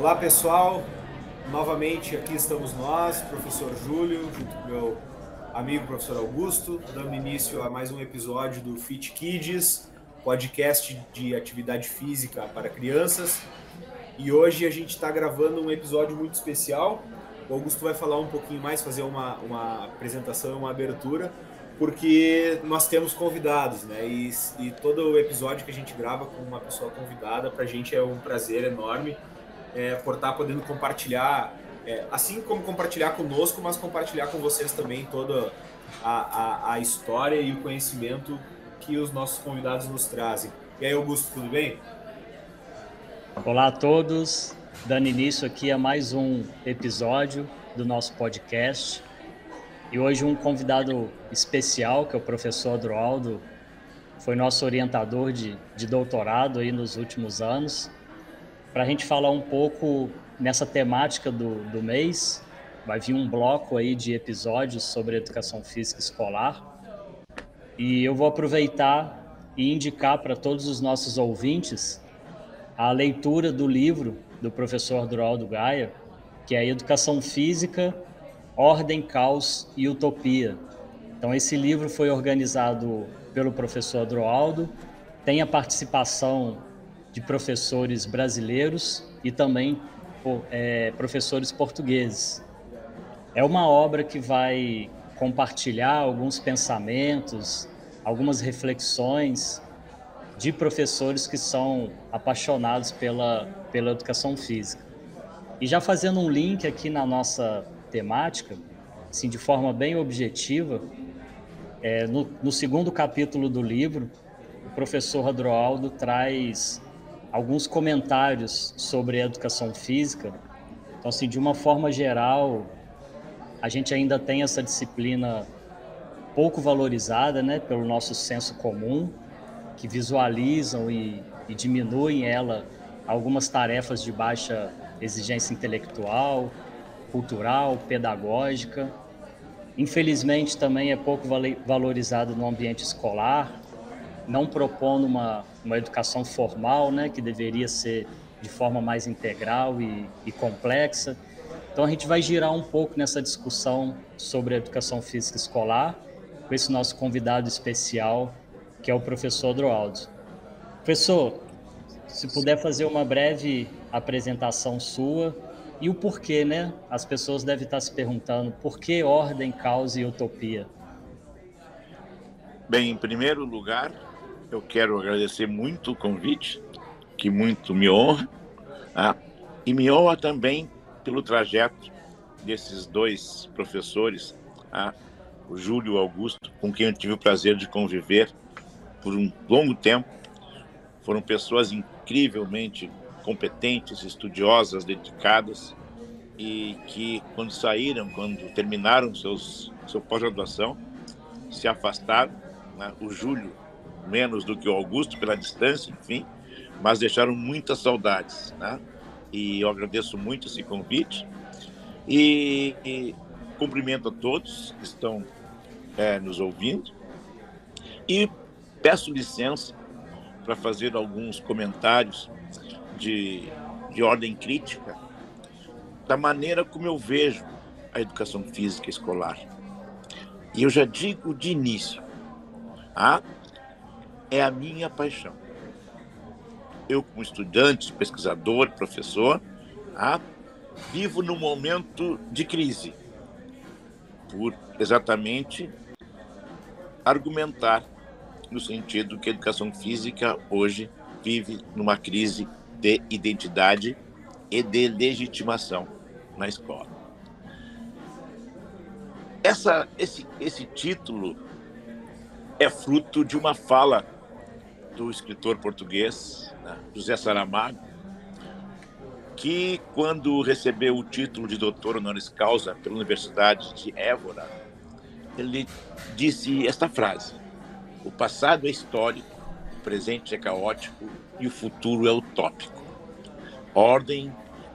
Olá pessoal, novamente aqui estamos nós, professor Júlio, junto com meu amigo professor Augusto, dando início a mais um episódio do Fit Kids, podcast de atividade física para crianças. E hoje a gente está gravando um episódio muito especial. O Augusto vai falar um pouquinho mais, fazer uma, uma apresentação, uma abertura, porque nós temos convidados, né? E, e todo episódio que a gente grava com uma pessoa convidada, para a gente é um prazer enorme é, por estar podendo compartilhar, é, assim como compartilhar conosco, mas compartilhar com vocês também toda a, a, a, história e o conhecimento que os nossos convidados nos trazem. E aí, Augusto, tudo bem? Olá a todos, dando início aqui a mais um episódio do nosso podcast. E hoje um convidado especial, que é o professor Adroaldo, foi nosso orientador de, de doutorado aí nos últimos anos para a gente falar um pouco nessa temática do, do mês. Vai vir um bloco aí de episódios sobre educação física escolar. E eu vou aproveitar e indicar para todos os nossos ouvintes a leitura do livro do professor Duraldo Gaia, que é Educação Física, Ordem, Caos e Utopia. Então, esse livro foi organizado pelo professor Adroaldo, tem a participação de professores brasileiros e também é, professores portugueses. É uma obra que vai compartilhar alguns pensamentos, algumas reflexões de professores que são apaixonados pela, pela educação física. E já fazendo um link aqui na nossa temática, assim, de forma bem objetiva, é, no, no segundo capítulo do livro, o professor Adroaldo traz alguns comentários sobre a educação física. Então, assim, de uma forma geral, a gente ainda tem essa disciplina pouco valorizada, né, pelo nosso senso comum, que visualizam e, e diminuem ela algumas tarefas de baixa exigência intelectual, cultural, pedagógica. Infelizmente, também é pouco valorizado no ambiente escolar, não propondo uma, uma educação formal, né, que deveria ser de forma mais integral e, e complexa. Então, a gente vai girar um pouco nessa discussão sobre a educação física escolar com esse nosso convidado especial, que é o professor Droaldo. Professor, se puder fazer uma breve apresentação sua e o porquê, né? As pessoas devem estar se perguntando por que ordem, causa e utopia. Bem, em primeiro lugar, eu quero agradecer muito o convite, que muito me honra, ah, e me honra também pelo trajeto desses dois professores, ah, o Júlio Augusto, com quem eu tive o prazer de conviver por um longo tempo. Foram pessoas incrivelmente competentes, estudiosas, dedicadas e que quando saíram, quando terminaram seus sua pós-graduação, se afastaram. Né? O Júlio menos do que o Augusto pela distância, enfim, mas deixaram muitas saudades, né? E eu agradeço muito esse convite e, e cumprimento a todos que estão é, nos ouvindo e peço licença para fazer alguns comentários de, de ordem crítica da maneira como eu vejo a educação física escolar. E eu já digo de início, ah, é a minha paixão. Eu, como estudante, pesquisador, professor, ah, vivo num momento de crise, por exatamente argumentar no sentido que a educação física hoje vive numa crise de identidade e de legitimação na escola. Essa, esse, esse título é fruto de uma fala do escritor português né, José Saramago, que quando recebeu o título de doutor honoris causa pela Universidade de Évora, ele disse esta frase: O passado é histórico, o presente é caótico e o futuro é utópico. Ordem,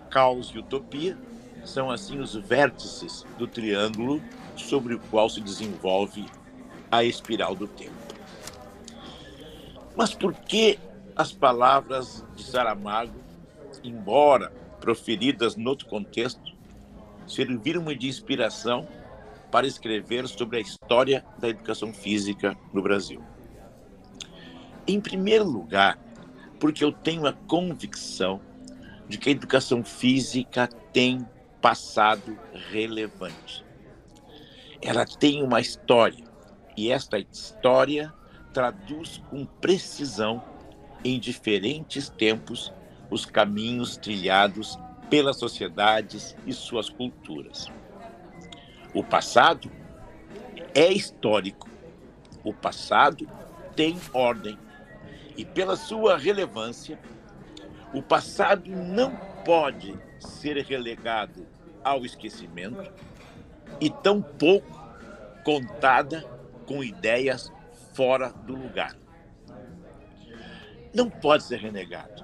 caos e utopia são assim os vértices do triângulo sobre o qual se desenvolve a espiral do tempo. Mas por que as palavras de Saramago, embora proferidas no outro contexto, serviram-me de inspiração para escrever sobre a história da educação física no Brasil. Em primeiro lugar, porque eu tenho a convicção de que a educação física tem passado relevante. Ela tem uma história, e esta história traduz com precisão em diferentes tempos os caminhos trilhados pelas sociedades e suas culturas. O passado é histórico. O passado tem ordem. E pela sua relevância, o passado não pode ser relegado ao esquecimento e tampouco contada com ideias fora do lugar. Não pode ser renegado.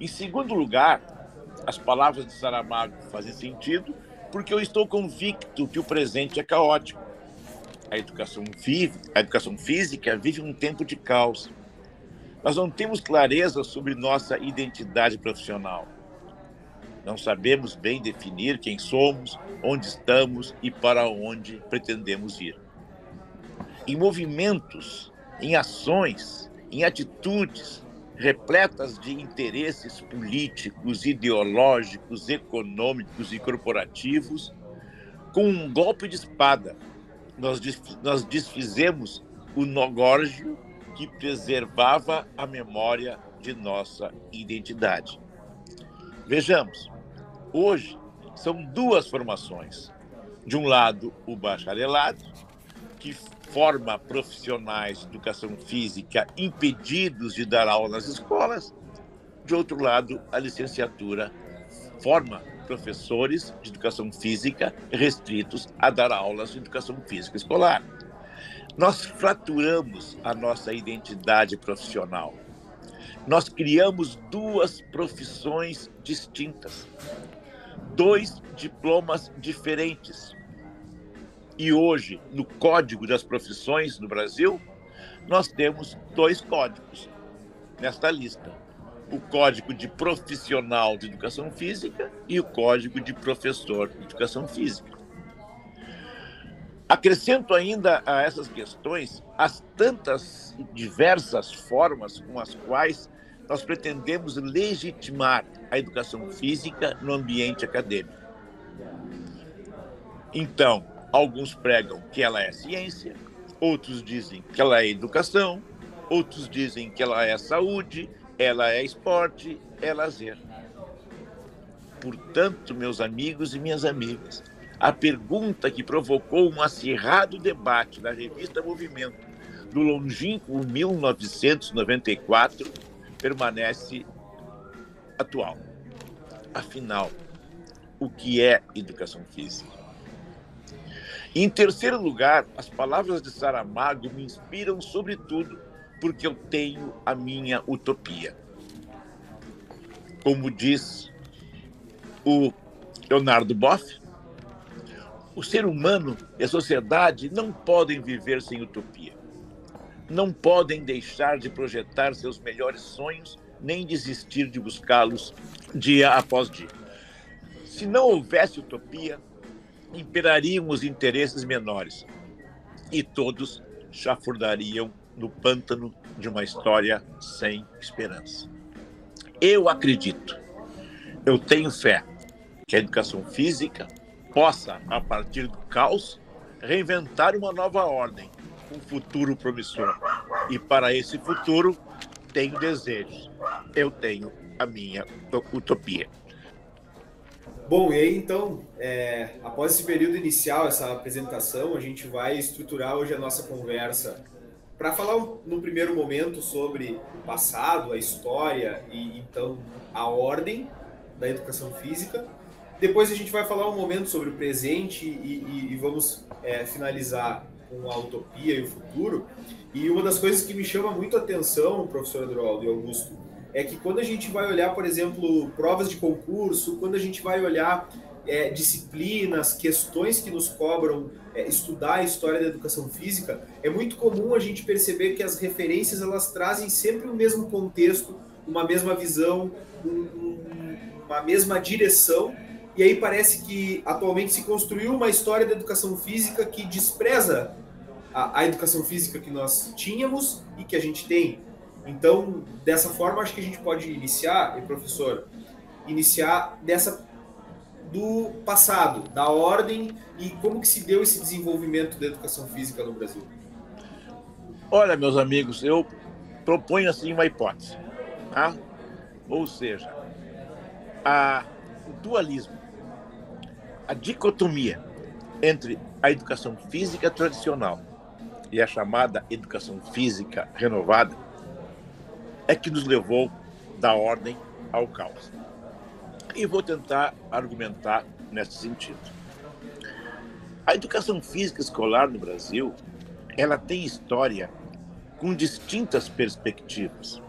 Em segundo lugar, as palavras de Saramago fazem sentido porque eu estou convicto que o presente é caótico. A educação, vive, a educação física vive um tempo de caos. Nós não temos clareza sobre nossa identidade profissional. Não sabemos bem definir quem somos, onde estamos e para onde pretendemos ir. Em movimentos, em ações, em atitudes repletas de interesses políticos, ideológicos, econômicos e corporativos, com um golpe de espada, nós, nós desfizemos o nogórgio que preservava a memória de nossa identidade. Vejamos, hoje são duas formações. De um lado, o bacharelado, que forma profissionais de educação física impedidos de dar aula nas escolas. De outro lado, a licenciatura forma professores de educação física restritos a dar aulas de educação física escolar. Nós fraturamos a nossa identidade profissional. Nós criamos duas profissões distintas, dois diplomas diferentes, e hoje, no Código das Profissões no Brasil, nós temos dois códigos nesta lista: o Código de Profissional de Educação Física e o Código de Professor de Educação Física. Acrescento ainda a essas questões as tantas diversas formas com as quais nós pretendemos legitimar a educação física no ambiente acadêmico. Então, Alguns pregam que ela é ciência, outros dizem que ela é educação, outros dizem que ela é saúde, ela é esporte, é lazer. Portanto, meus amigos e minhas amigas, a pergunta que provocou um acirrado debate na revista Movimento do longínquo 1994 permanece atual. Afinal, o que é educação física? Em terceiro lugar, as palavras de Saramago me inspiram sobretudo porque eu tenho a minha utopia. Como diz o Leonardo Boff, o ser humano e a sociedade não podem viver sem utopia. Não podem deixar de projetar seus melhores sonhos, nem desistir de buscá-los dia após dia. Se não houvesse utopia, imperariam os interesses menores e todos chafurdariam no pântano de uma história sem esperança. Eu acredito, eu tenho fé que a educação física possa, a partir do caos, reinventar uma nova ordem, um futuro promissor. E para esse futuro, tenho desejos. Eu tenho a minha utopia. Bom, e aí então, é, após esse período inicial, essa apresentação, a gente vai estruturar hoje a nossa conversa para falar no primeiro momento sobre o passado, a história e então a ordem da educação física. Depois a gente vai falar um momento sobre o presente e, e, e vamos é, finalizar com a utopia e o futuro. E uma das coisas que me chama muito a atenção, professor Adroaldo e Augusto, é que quando a gente vai olhar, por exemplo, provas de concurso, quando a gente vai olhar é, disciplinas, questões que nos cobram é, estudar a história da educação física, é muito comum a gente perceber que as referências elas trazem sempre o mesmo contexto uma mesma visão, um, uma mesma direção. E aí parece que atualmente se construiu uma história da educação física que despreza a, a educação física que nós tínhamos e que a gente tem. Então, dessa forma, acho que a gente pode iniciar, professor, iniciar dessa do passado, da ordem e como que se deu esse desenvolvimento da educação física no Brasil. Olha, meus amigos, eu proponho assim uma hipótese, tá? Ou seja, a, o dualismo, a dicotomia entre a educação física tradicional e a chamada educação física renovada é que nos levou da ordem ao caos. E vou tentar argumentar nesse sentido. A educação física escolar no Brasil, ela tem história com distintas perspectivas.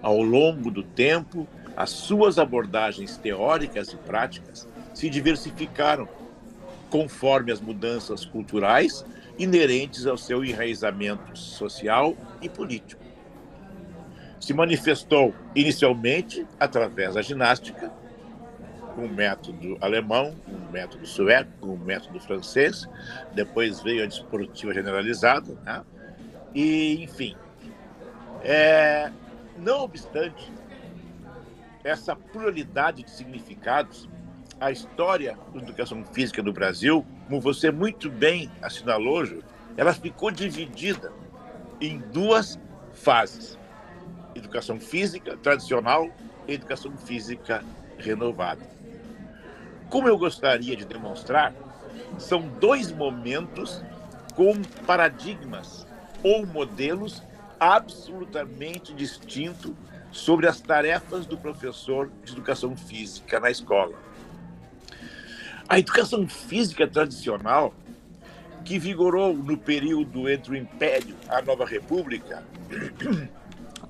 Ao longo do tempo, as suas abordagens teóricas e práticas se diversificaram conforme as mudanças culturais inerentes ao seu enraizamento social e político. Se manifestou inicialmente através da ginástica, o método alemão, o método sueco, o método francês, depois veio a desportiva generalizada, né? e enfim. É, não obstante essa pluralidade de significados, a história da educação física no Brasil, como você muito bem assinalou, ela ficou dividida em duas fases: educação física tradicional e educação física renovada. Como eu gostaria de demonstrar, são dois momentos com paradigmas ou modelos absolutamente distintos sobre as tarefas do professor de educação física na escola. A educação física tradicional, que vigorou no período entre o Império e a Nova República,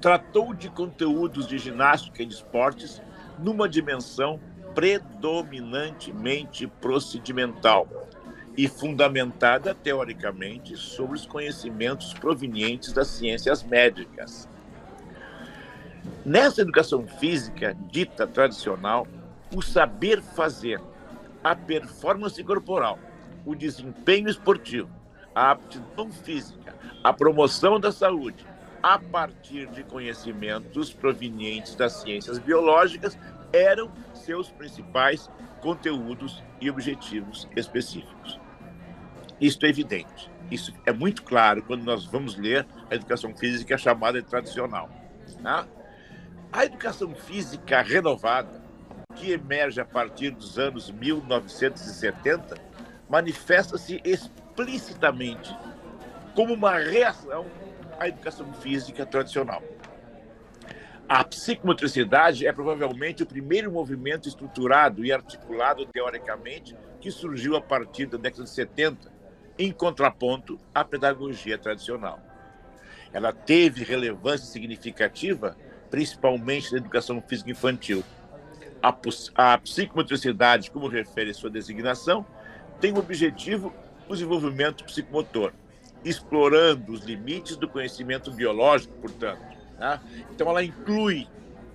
tratou de conteúdos de ginástica e de esportes numa dimensão predominantemente procedimental e fundamentada teoricamente sobre os conhecimentos provenientes das ciências médicas. Nessa educação física dita tradicional, o saber fazer, a performance corporal, o desempenho esportivo, a aptidão física, a promoção da saúde, a partir de conhecimentos provenientes das ciências biológicas, eram seus principais conteúdos e objetivos específicos. Isto é evidente. Isso é muito claro quando nós vamos ler a educação física chamada tradicional. Tá? A educação física renovada, que emerge a partir dos anos 1970, manifesta-se explicitamente como uma reação à educação física tradicional. A psicomotricidade é provavelmente o primeiro movimento estruturado e articulado teoricamente que surgiu a partir da década de 70, em contraponto à pedagogia tradicional. Ela teve relevância significativa principalmente na educação física infantil. A, psicomotricidade, como refere sua designação, tem o objetivo o desenvolvimento psicomotor, explorando os limites do conhecimento biológico, portanto. Tá? Então, ela inclui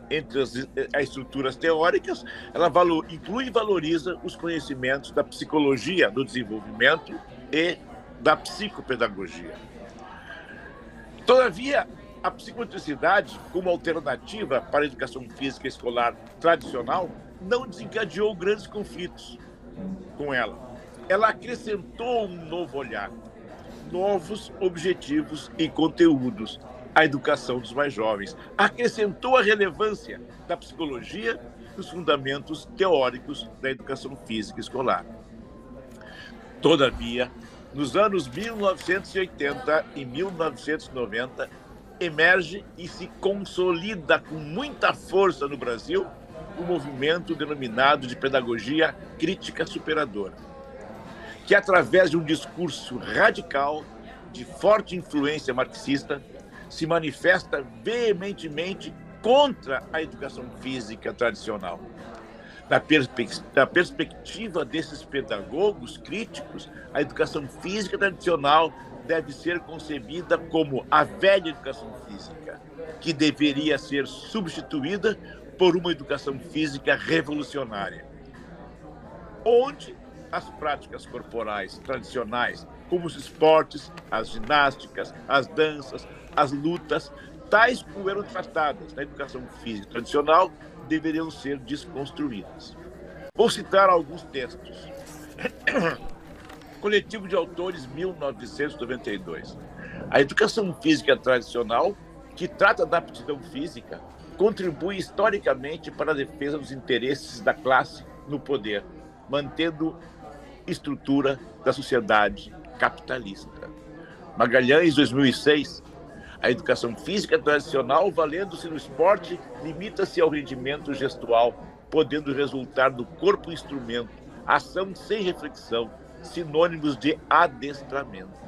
entre as, as estruturas teóricas, ela valor, inclui e valoriza os conhecimentos da psicologia do desenvolvimento e da psicopedagogia. Todavia, a psicomotricidade, como alternativa para a educação física escolar tradicional, não desencadeou grandes conflitos com ela. Ela acrescentou um novo olhar, novos objetivos e conteúdos à educação dos mais jovens. Acrescentou a relevância da psicologia nos fundamentos teóricos da educação física escolar. Todavia, nos anos 1980 e 1990, emerge e se consolida com muita força no Brasil o movimento denominado de pedagogia crítica superadora, que através de um discurso radical de forte influência marxista se manifesta veementemente contra a educação física tradicional. Na, perspe na perspectiva desses pedagogos críticos, a educação física tradicional deve ser concebida como a velha educação física, que deveria ser substituída por uma educação física revolucionária, onde as práticas corporais tradicionais, como os esportes, as ginásticas, as danças, as lutas, tais como eram tratadas na educação física tradicional, deveriam ser desconstruídas. Vou citar alguns textos. Coletivo de Autores, 1992. A educação física tradicional, que trata da aptidão física, contribui historicamente para a defesa dos interesses da classe no poder, mantendo estrutura da sociedade capitalista. Magalhães, 2006. A educação física tradicional, valendo-se no esporte, limita-se ao rendimento gestual, podendo resultar do corpo instrumento, ação sem reflexão, sinônimos de adestramento.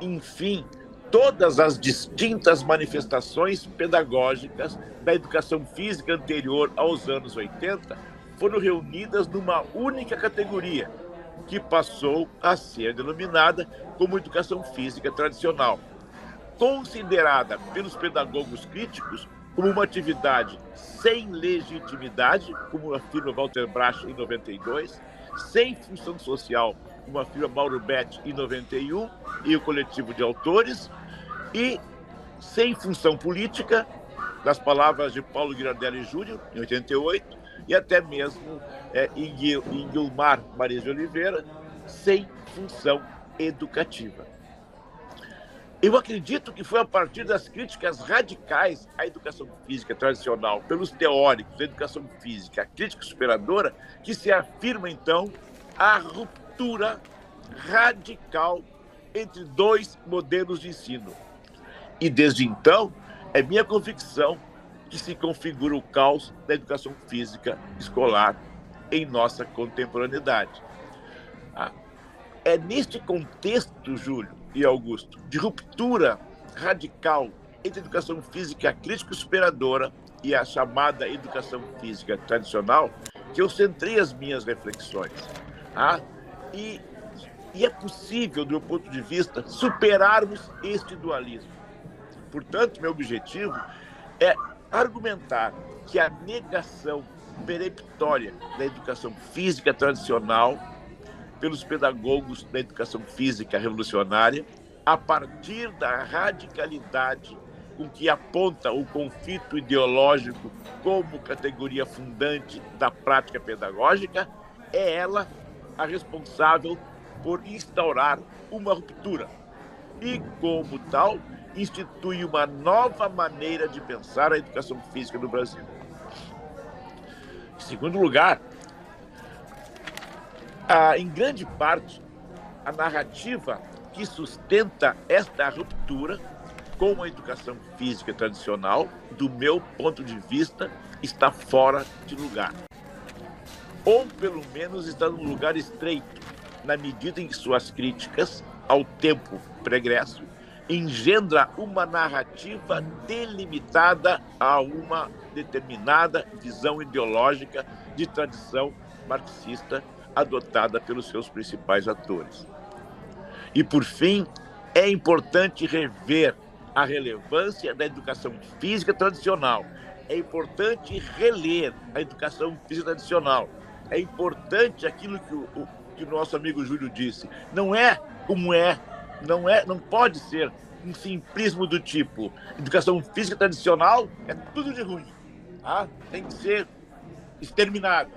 Enfim, todas as distintas manifestações pedagógicas da educação física anterior aos anos 80 foram reunidas numa única categoria, que passou a ser denominada como educação física tradicional, considerada pelos pedagogos críticos como uma atividade sem legitimidade, como afirma Walter Brach em 92, sem função social, como afirma Mauro Betti em 91 e o coletivo de autores, e sem função política, das palavras de Paulo Girardelli Júnior, em 88, e até mesmo é, em Guilmar Maria de Oliveira, sem função educativa. Eu acredito que foi a partir das críticas radicais à educação física tradicional, pelos teóricos da educação física, a crítica superadora, que se afirma, então, a ruptura radical entre dois modelos de ensino. E desde então, é minha convicção que se configura o caos da educação física escolar em nossa contemporaneidade. Ah, é neste contexto, Júlio e Augusto, de ruptura radical entre a educação física crítica superadora e a chamada educação física tradicional, que eu centrei as minhas reflexões. Ah, e, e é possível, do meu ponto de vista, superarmos este dualismo. Portanto, meu objetivo é argumentar que a negação peremptória da educação física tradicional pelos pedagogos da educação física revolucionária, a partir da radicalidade com que aponta o conflito ideológico como categoria fundante da prática pedagógica, é ela a responsável por instaurar uma ruptura. E, como tal, institui uma nova maneira de pensar a educação física no Brasil. Em segundo lugar, a, em grande parte, a narrativa que sustenta esta ruptura com a educação física tradicional, do meu ponto de vista, está fora de lugar. Ou, pelo menos, está num lugar estreito, na medida em que suas críticas ao tempo pregresso engendra uma narrativa delimitada a uma determinada visão ideológica de tradição marxista adotada pelos seus principais atores. E, por fim, é importante rever a relevância da educação física tradicional. É importante reler a educação física tradicional. É importante aquilo que o, que o nosso amigo Júlio disse. Não é como é não é, não pode ser um simplismo do tipo educação física tradicional é tudo de ruim, tá? tem que ser exterminada.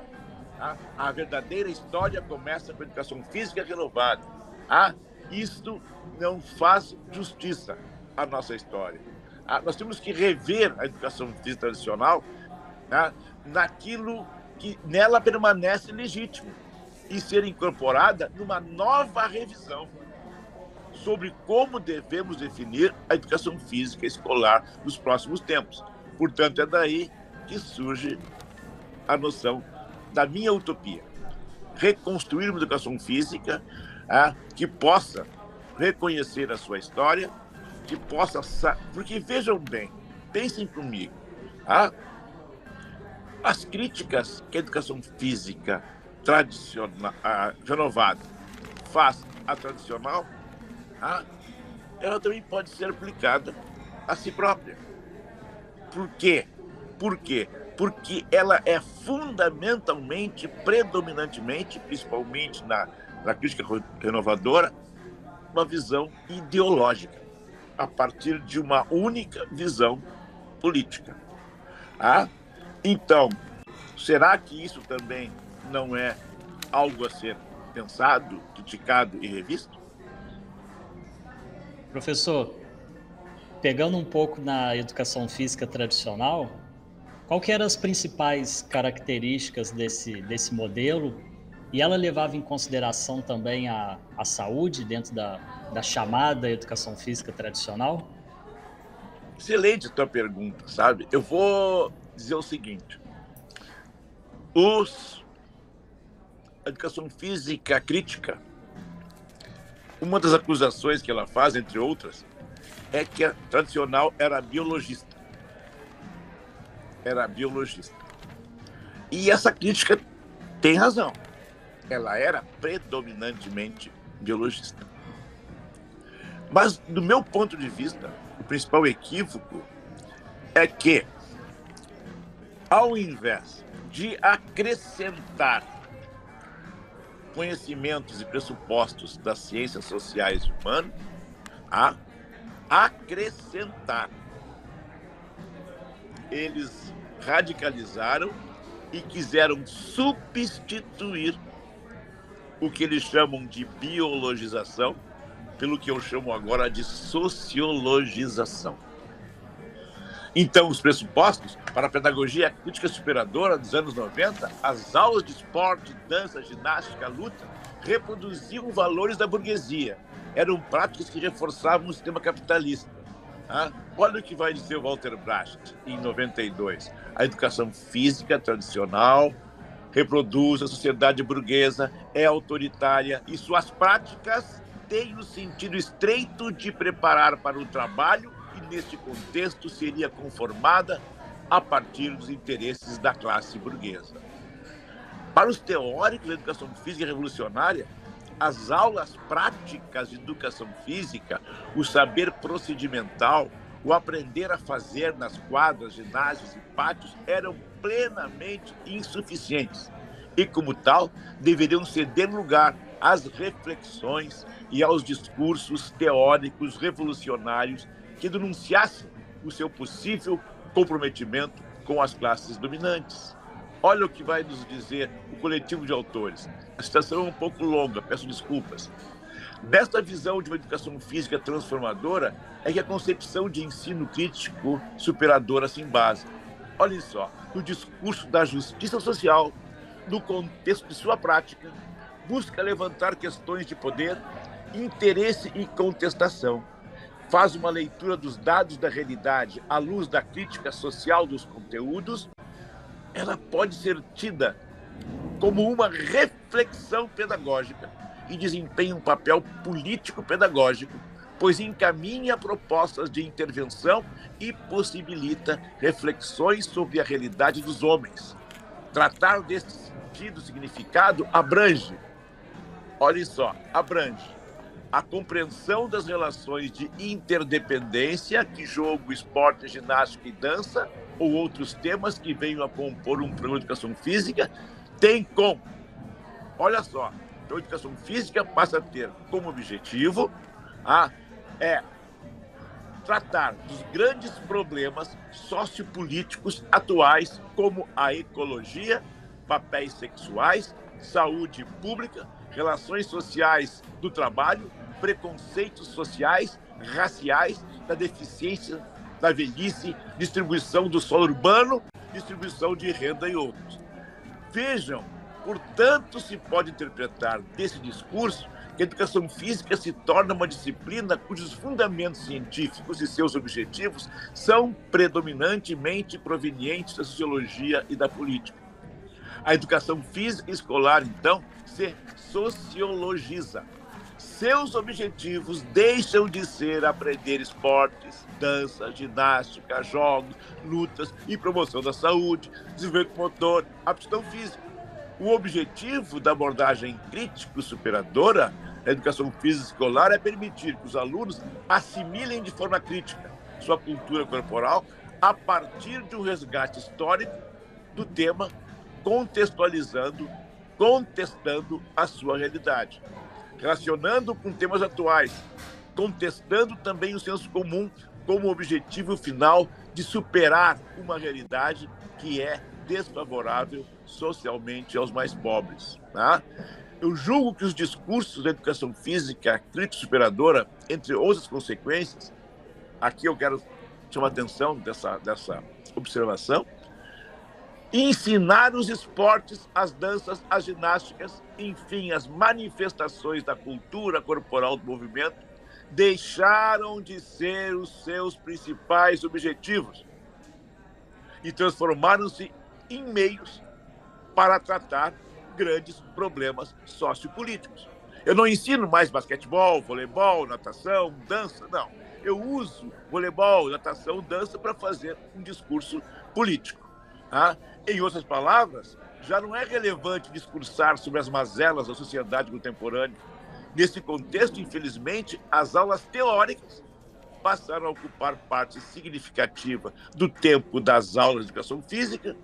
Tá? A verdadeira história começa com a educação física renovada. Tá? Isto não faz justiça à nossa história. Tá? Nós temos que rever a educação física tradicional tá? naquilo que nela permanece legítimo e ser incorporada numa nova revisão sobre como devemos definir a educação física escolar nos próximos tempos. Portanto, é daí que surge a noção da minha utopia. Reconstruir uma educação física ah, que possa reconhecer a sua história, que possa. Porque vejam bem, pensem comigo. Ah, as críticas que a educação física tradicional, ah, renovada faz à tradicional ela também pode ser aplicada a si própria. Por quê? Por quê? Porque ela é fundamentalmente, predominantemente, principalmente na, na crítica renovadora, uma visão ideológica, a partir de uma única visão política. Ah? Então, será que isso também não é algo a ser pensado, criticado e revisto? Professor, pegando um pouco na educação física tradicional, qual que eram as principais características desse, desse modelo? E ela levava em consideração também a, a saúde dentro da, da chamada educação física tradicional? Excelente a tua pergunta, sabe? Eu vou dizer o seguinte: os a educação física crítica uma das acusações que ela faz, entre outras, é que a tradicional era biologista. Era biologista. E essa crítica tem razão. Ela era predominantemente biologista. Mas, do meu ponto de vista, o principal equívoco é que, ao invés de acrescentar conhecimentos e pressupostos das ciências sociais e humanas a acrescentar. Eles radicalizaram e quiseram substituir o que eles chamam de biologização pelo que eu chamo agora de sociologização. Então, os pressupostos para a pedagogia crítica superadora dos anos 90, as aulas de esporte, dança, ginástica, luta, reproduziam valores da burguesia. Eram práticas que reforçavam o sistema capitalista. Ah, olha o que vai dizer o Walter Bracht em 92. A educação física tradicional reproduz a sociedade burguesa, é autoritária e suas práticas têm o sentido estreito de preparar para o trabalho neste contexto, seria conformada a partir dos interesses da classe burguesa. Para os teóricos da educação física revolucionária, as aulas práticas de educação física, o saber procedimental, o aprender a fazer nas quadras, ginásios e pátios eram plenamente insuficientes e, como tal, deveriam ceder lugar às reflexões e aos discursos teóricos revolucionários que denunciassem o seu possível comprometimento com as classes dominantes. Olha o que vai nos dizer o coletivo de autores. A citação é um pouco longa, peço desculpas. Desta visão de uma educação física transformadora é que a concepção de ensino crítico superadora se embasa. Olhem só, no discurso da justiça social, no contexto de sua prática, busca levantar questões de poder, interesse e contestação faz uma leitura dos dados da realidade à luz da crítica social dos conteúdos, ela pode ser tida como uma reflexão pedagógica e desempenha um papel político-pedagógico, pois encaminha propostas de intervenção e possibilita reflexões sobre a realidade dos homens. Tratar desse sentido, significado, abrange. Olhe só, abrange a compreensão das relações de interdependência que jogo, esporte, ginástica e dança, ou outros temas que venham a compor um programa de educação física, tem com. Olha só, então, a educação física passa a ter como objetivo a, é tratar dos grandes problemas sociopolíticos atuais, como a ecologia, papéis sexuais, saúde pública, relações sociais do trabalho, preconceitos sociais, raciais, da deficiência, da velhice, distribuição do solo urbano, distribuição de renda e outros. Vejam, portanto, se pode interpretar desse discurso que a educação física se torna uma disciplina cujos fundamentos científicos e seus objetivos são predominantemente provenientes da sociologia e da política. A educação física escolar, então, se sociologiza, seus objetivos deixam de ser aprender esportes, dança, ginástica, jogos, lutas e promoção da saúde, desenvolvimento motor, aptidão física. O objetivo da abordagem crítico-superadora da educação física escolar é permitir que os alunos assimilem de forma crítica sua cultura corporal a partir de um resgate histórico do tema, contextualizando, contestando a sua realidade, relacionando com temas atuais, contestando também o senso comum como objetivo final de superar uma realidade que é desfavorável socialmente aos mais pobres. Tá? Eu julgo que os discursos da educação física crítica superadora, entre outras consequências, aqui eu quero chamar a atenção dessa, dessa observação, ensinar os esportes, as danças, as ginásticas, enfim, as manifestações da cultura corporal do movimento, deixaram de ser os seus principais objetivos e transformaram-se em meios para tratar grandes problemas sociopolíticos. Eu não ensino mais basquetebol, voleibol, natação, dança, não. Eu uso voleibol, natação, dança para fazer um discurso político. Tá? Em outras palavras, já não é relevante discursar sobre as mazelas da sociedade contemporânea. Nesse contexto, infelizmente, as aulas teóricas passaram a ocupar parte significativa do tempo das aulas de educação física.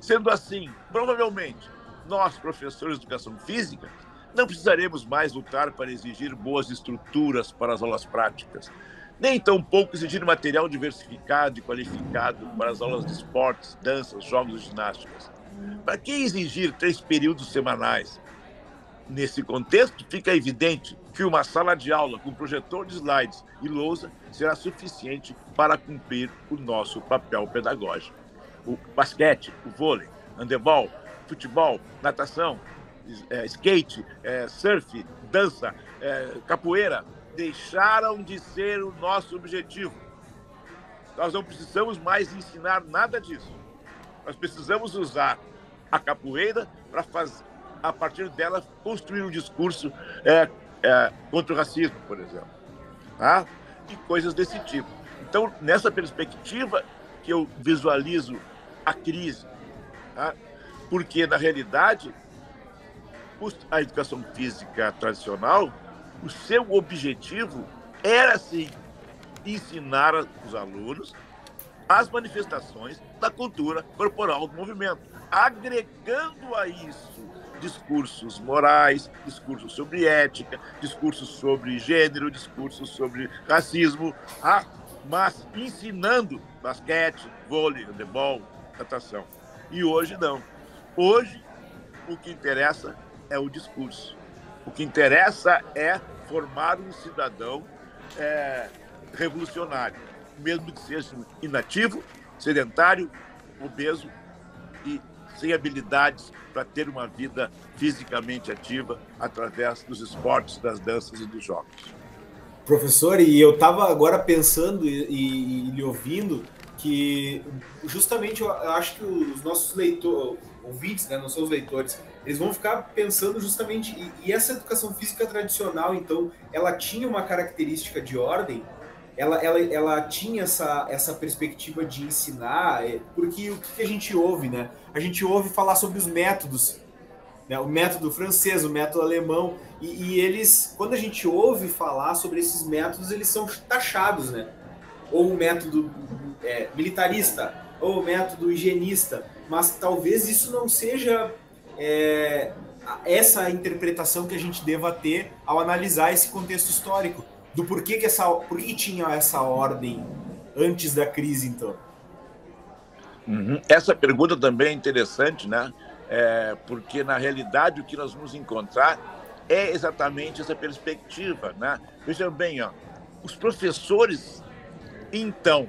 Sendo assim, provavelmente, nós, professores de educação física, não precisaremos mais lutar para exigir boas estruturas para as aulas práticas, nem tampouco exigir material diversificado e qualificado para as aulas de esportes, danças, jogos e ginásticas. Para que exigir três períodos semanais? Nesse contexto, fica evidente que uma sala de aula com projetor de slides e lousa será suficiente para cumprir o nosso papel pedagógico. O basquete, o vôlei, handebol, futebol, natação, é, skate, é, surf, dança, é, capoeira, deixaram de ser o nosso objetivo. Nós não precisamos mais ensinar nada disso. Nós precisamos usar a capoeira para fazer a partir dela, construir um discurso é, é, contra o racismo, por exemplo. Tá? E coisas desse tipo. Então, nessa perspectiva que eu visualizo a crise. Tá? Porque, na realidade, a educação física tradicional, o seu objetivo era, sim, ensinar os alunos as manifestações da cultura corporal do movimento, agregando a isso discursos morais, discursos sobre ética, discursos sobre gênero, discursos sobre racismo, mas ensinando basquete, vôlei, handebol, natação. E hoje não. Hoje o que interessa é o discurso. O que interessa é formar um cidadão é, revolucionário, mesmo que seja inativo, sedentário, obeso e sem habilidades para ter uma vida fisicamente ativa através dos esportes, das danças e dos jogos. Professor, e eu estava agora pensando e, e, e, lhe ouvindo que justamente eu acho que os nossos leitores, ouvintes, né, não são os leitores, eles vão ficar pensando justamente e, e essa educação física tradicional, então, ela tinha uma característica de ordem ela, ela, ela tinha essa, essa perspectiva de ensinar, é, porque o que a gente ouve, né? A gente ouve falar sobre os métodos, né? o método francês, o método alemão, e, e eles, quando a gente ouve falar sobre esses métodos, eles são taxados, né? Ou o método é, militarista, ou o método higienista, mas talvez isso não seja é, essa interpretação que a gente deva ter ao analisar esse contexto histórico do porquê que essa, por que tinha essa ordem antes da crise, então? Uhum. Essa pergunta também é interessante, né? É, porque na realidade o que nós vamos encontrar é exatamente essa perspectiva, né? Vejam bem, ó, os professores então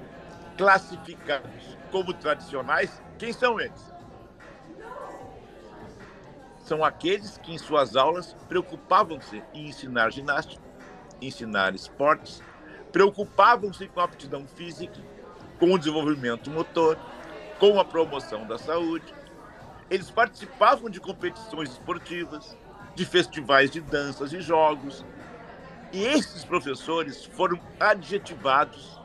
classificados como tradicionais, quem são eles? São aqueles que em suas aulas preocupavam-se em ensinar ginástica, ensinar esportes, preocupavam-se com a aptidão física, com o desenvolvimento motor, com a promoção da saúde. Eles participavam de competições esportivas, de festivais de danças e jogos. E esses professores foram adjetivados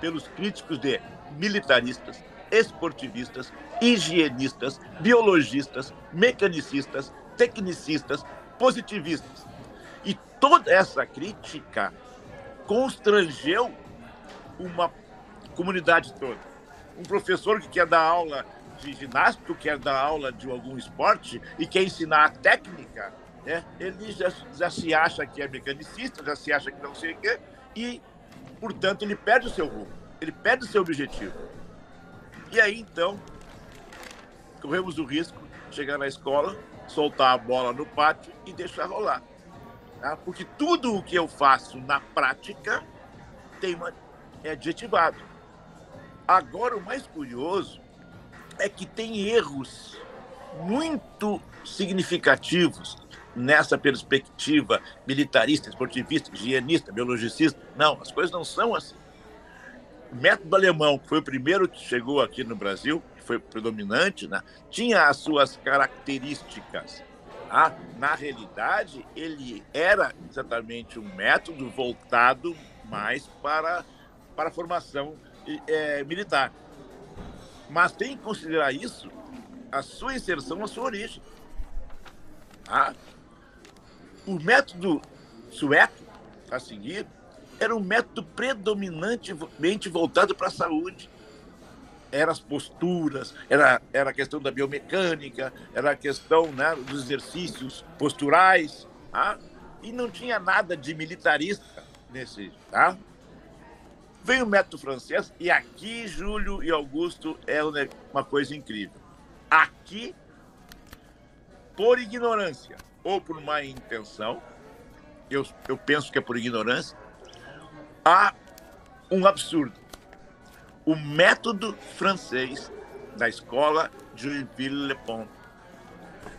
pelos críticos de militaristas, esportivistas, higienistas, biologistas, mecanicistas, tecnicistas, positivistas toda essa crítica constrangeu uma comunidade toda. Um professor que quer dar aula de ginástica, quer dar aula de algum esporte e quer ensinar a técnica, né? ele já, já se acha que é mecanicista, já se acha que não sei o quê, e, portanto, ele perde o seu rumo, ele perde o seu objetivo. E aí, então, corremos o risco de chegar na escola, soltar a bola no pátio e deixar rolar. Tá? Porque tudo o que eu faço na prática tem uma, é adjetivado. Agora, o mais curioso é que tem erros muito significativos nessa perspectiva militarista, esportivista, higienista, biologicista. Não, as coisas não são assim. Método alemão, que foi o primeiro que chegou aqui no Brasil, que foi predominante, né, tinha as suas características. Ah, na realidade, ele era exatamente um método voltado mais para, para a formação é, militar. Mas tem que considerar isso a sua inserção, a sua origem. Ah, o método sueco a seguir era um método predominantemente voltado para a saúde. Eram as posturas, era, era a questão da biomecânica, era a questão né, dos exercícios posturais, tá? e não tinha nada de militarista nesse. Tá? Veio o método francês, e aqui, Júlio e Augusto, é uma coisa incrível. Aqui, por ignorância ou por má intenção, eu, eu penso que é por ignorância, há um absurdo. O método francês da escola Joinville-le-Pont,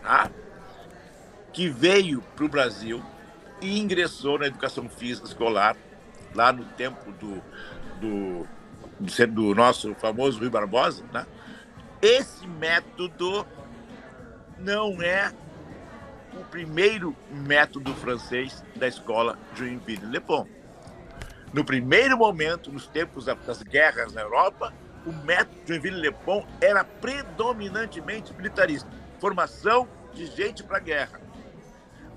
tá? que veio para o Brasil e ingressou na educação física escolar lá no tempo do, do, do, nosso famoso Rui Barbosa, né? esse método não é o primeiro método francês da escola Joinville-le-Pont. No primeiro momento, nos tempos das guerras na Europa, o método Joinville-le-Pont era predominantemente militarista, formação de gente para a guerra.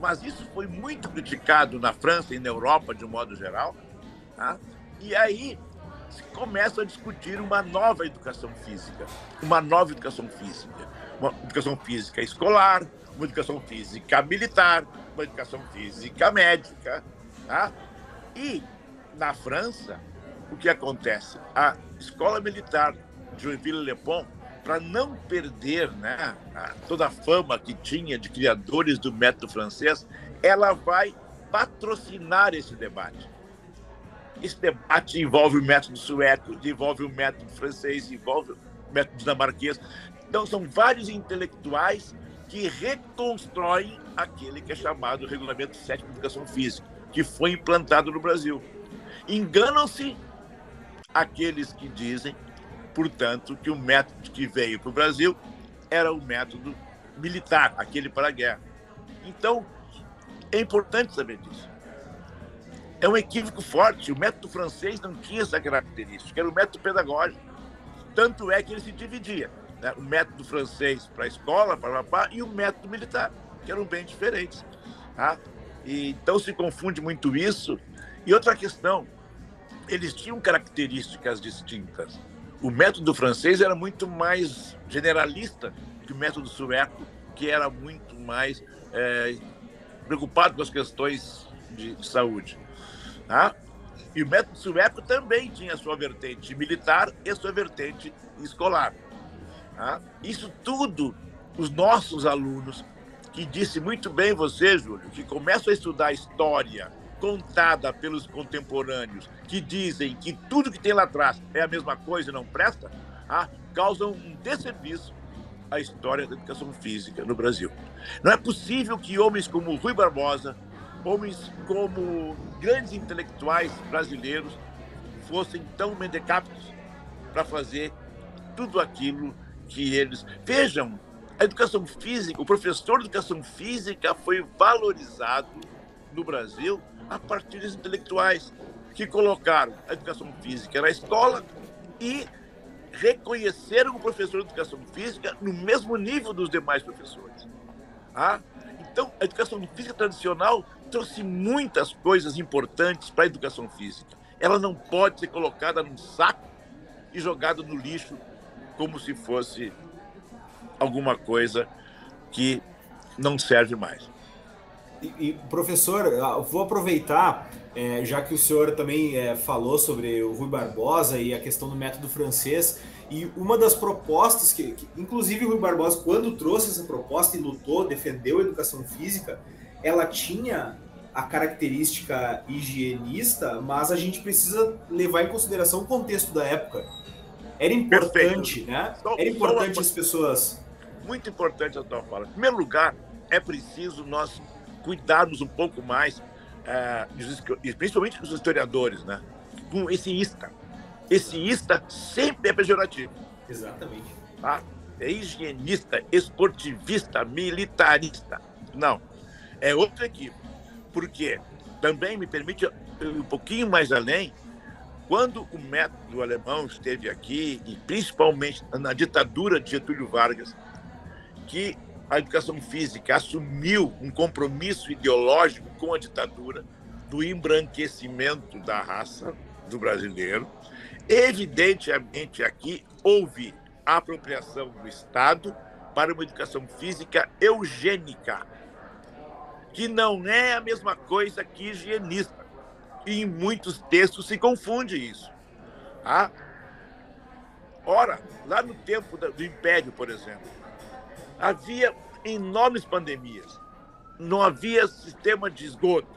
Mas isso foi muito criticado na França e na Europa, de um modo geral. Tá? E aí se começa a discutir uma nova educação física, uma nova educação física, uma educação física escolar, uma educação física militar, uma educação física médica. Tá? E na França, o que acontece? A escola militar de Joinville-le-Pont, para não perder né, toda a fama que tinha de criadores do método francês, ela vai patrocinar esse debate. Esse debate envolve o método sueco, envolve o método francês, envolve o método dinamarquês. Então, são vários intelectuais que reconstroem aquele que é chamado Regulamento 7 de Educação Física, que foi implantado no Brasil. Enganam-se aqueles que dizem, portanto, que o método que veio para o Brasil era o método militar, aquele para a guerra. Então, é importante saber disso. É um equívoco forte. O método francês não tinha essa característica, era o método pedagógico. Tanto é que ele se dividia. Né? O método francês para a escola, para papá, e o método militar, que eram bem diferentes. Tá? E, então se confunde muito isso. E outra questão, eles tinham características distintas. O método francês era muito mais generalista que o método sueco, que era muito mais é, preocupado com as questões de saúde. Tá? E o método sueco também tinha sua vertente militar e sua vertente escolar. Tá? Isso tudo, os nossos alunos, que disse muito bem você, Júlio, que começam a estudar história contada pelos contemporâneos que dizem que tudo que tem lá atrás é a mesma coisa e não presta, ah, causam um desserviço à história da educação física no Brasil. Não é possível que homens como Rui Barbosa, homens como grandes intelectuais brasileiros fossem tão mendecaptos para fazer tudo aquilo que eles. Vejam, a educação física, o professor de educação física foi valorizado no Brasil a partir dos intelectuais que colocaram a educação física na escola e reconheceram o professor de educação física no mesmo nível dos demais professores. Ah? Então, a educação física tradicional trouxe muitas coisas importantes para a educação física. Ela não pode ser colocada num saco e jogada no lixo como se fosse alguma coisa que não serve mais. E, e professor, vou aproveitar, é, já que o senhor também é, falou sobre o Rui Barbosa e a questão do método francês, e uma das propostas que, que, inclusive, o Rui Barbosa, quando trouxe essa proposta e lutou, defendeu a educação física, ela tinha a característica higienista, mas a gente precisa levar em consideração o contexto da época. Era importante, Perfeito. né? Só, Era importante as pessoas. Muito importante a tua fala. Em primeiro lugar, é preciso nós cuidarmos um pouco mais, é, principalmente os historiadores, né? Com esse ista esse ista sempre é pejorativo. Exatamente. Tá? É higienista, esportivista, militarista. Não. É outro equipe. Porque também me permite um pouquinho mais além. Quando o método alemão esteve aqui, e principalmente na ditadura de Getúlio Vargas, que a educação física assumiu um compromisso ideológico com a ditadura do embranquecimento da raça do brasileiro, Evidentemente, aqui houve apropriação do Estado para uma educação física eugênica, que não é a mesma coisa que higienista. E em muitos textos se confunde isso. Ah? Ora, lá no tempo do Império, por exemplo, havia enormes pandemias. Não havia sistema de esgoto.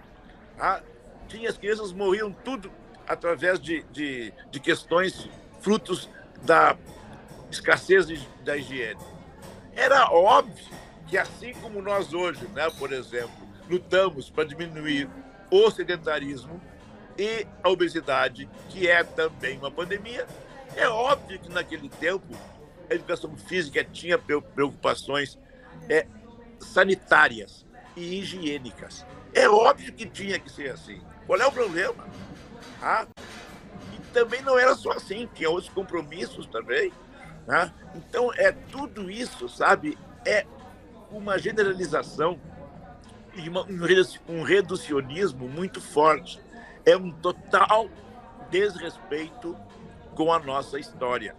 Ah? Tinha as crianças morriam tudo através de, de, de questões frutos da escassez de, da higiene. Era óbvio que, assim como nós hoje, né, por exemplo, lutamos para diminuir o sedentarismo e a obesidade, que é também uma pandemia, é óbvio que naquele tempo a educação física tinha preocupações é, sanitárias e higiênicas. É óbvio que tinha que ser assim. Qual é o problema? Tá? E também não era só assim, tinha outros compromissos também. Tá? Então, é tudo isso, sabe? É uma generalização e uma, um reducionismo muito forte. É um total desrespeito com a nossa história.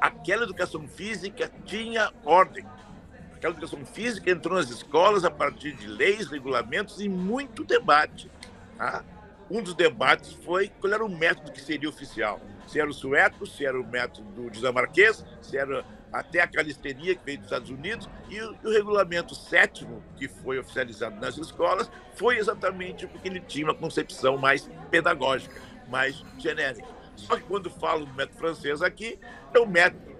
Aquela educação física tinha ordem. Aquela educação física entrou nas escolas a partir de leis, regulamentos e muito debate. Tá? um dos debates foi qual era o método que seria oficial. Se era o sueco, se era o método dinamarquês, se era até a calisteria que veio dos Estados Unidos, e o, o, regulamento sétimo, que foi oficializado nas escolas, foi exatamente porque ele tinha uma concepção mais pedagógica, mais genérica. Só que quando falo do método francês aqui, é o método.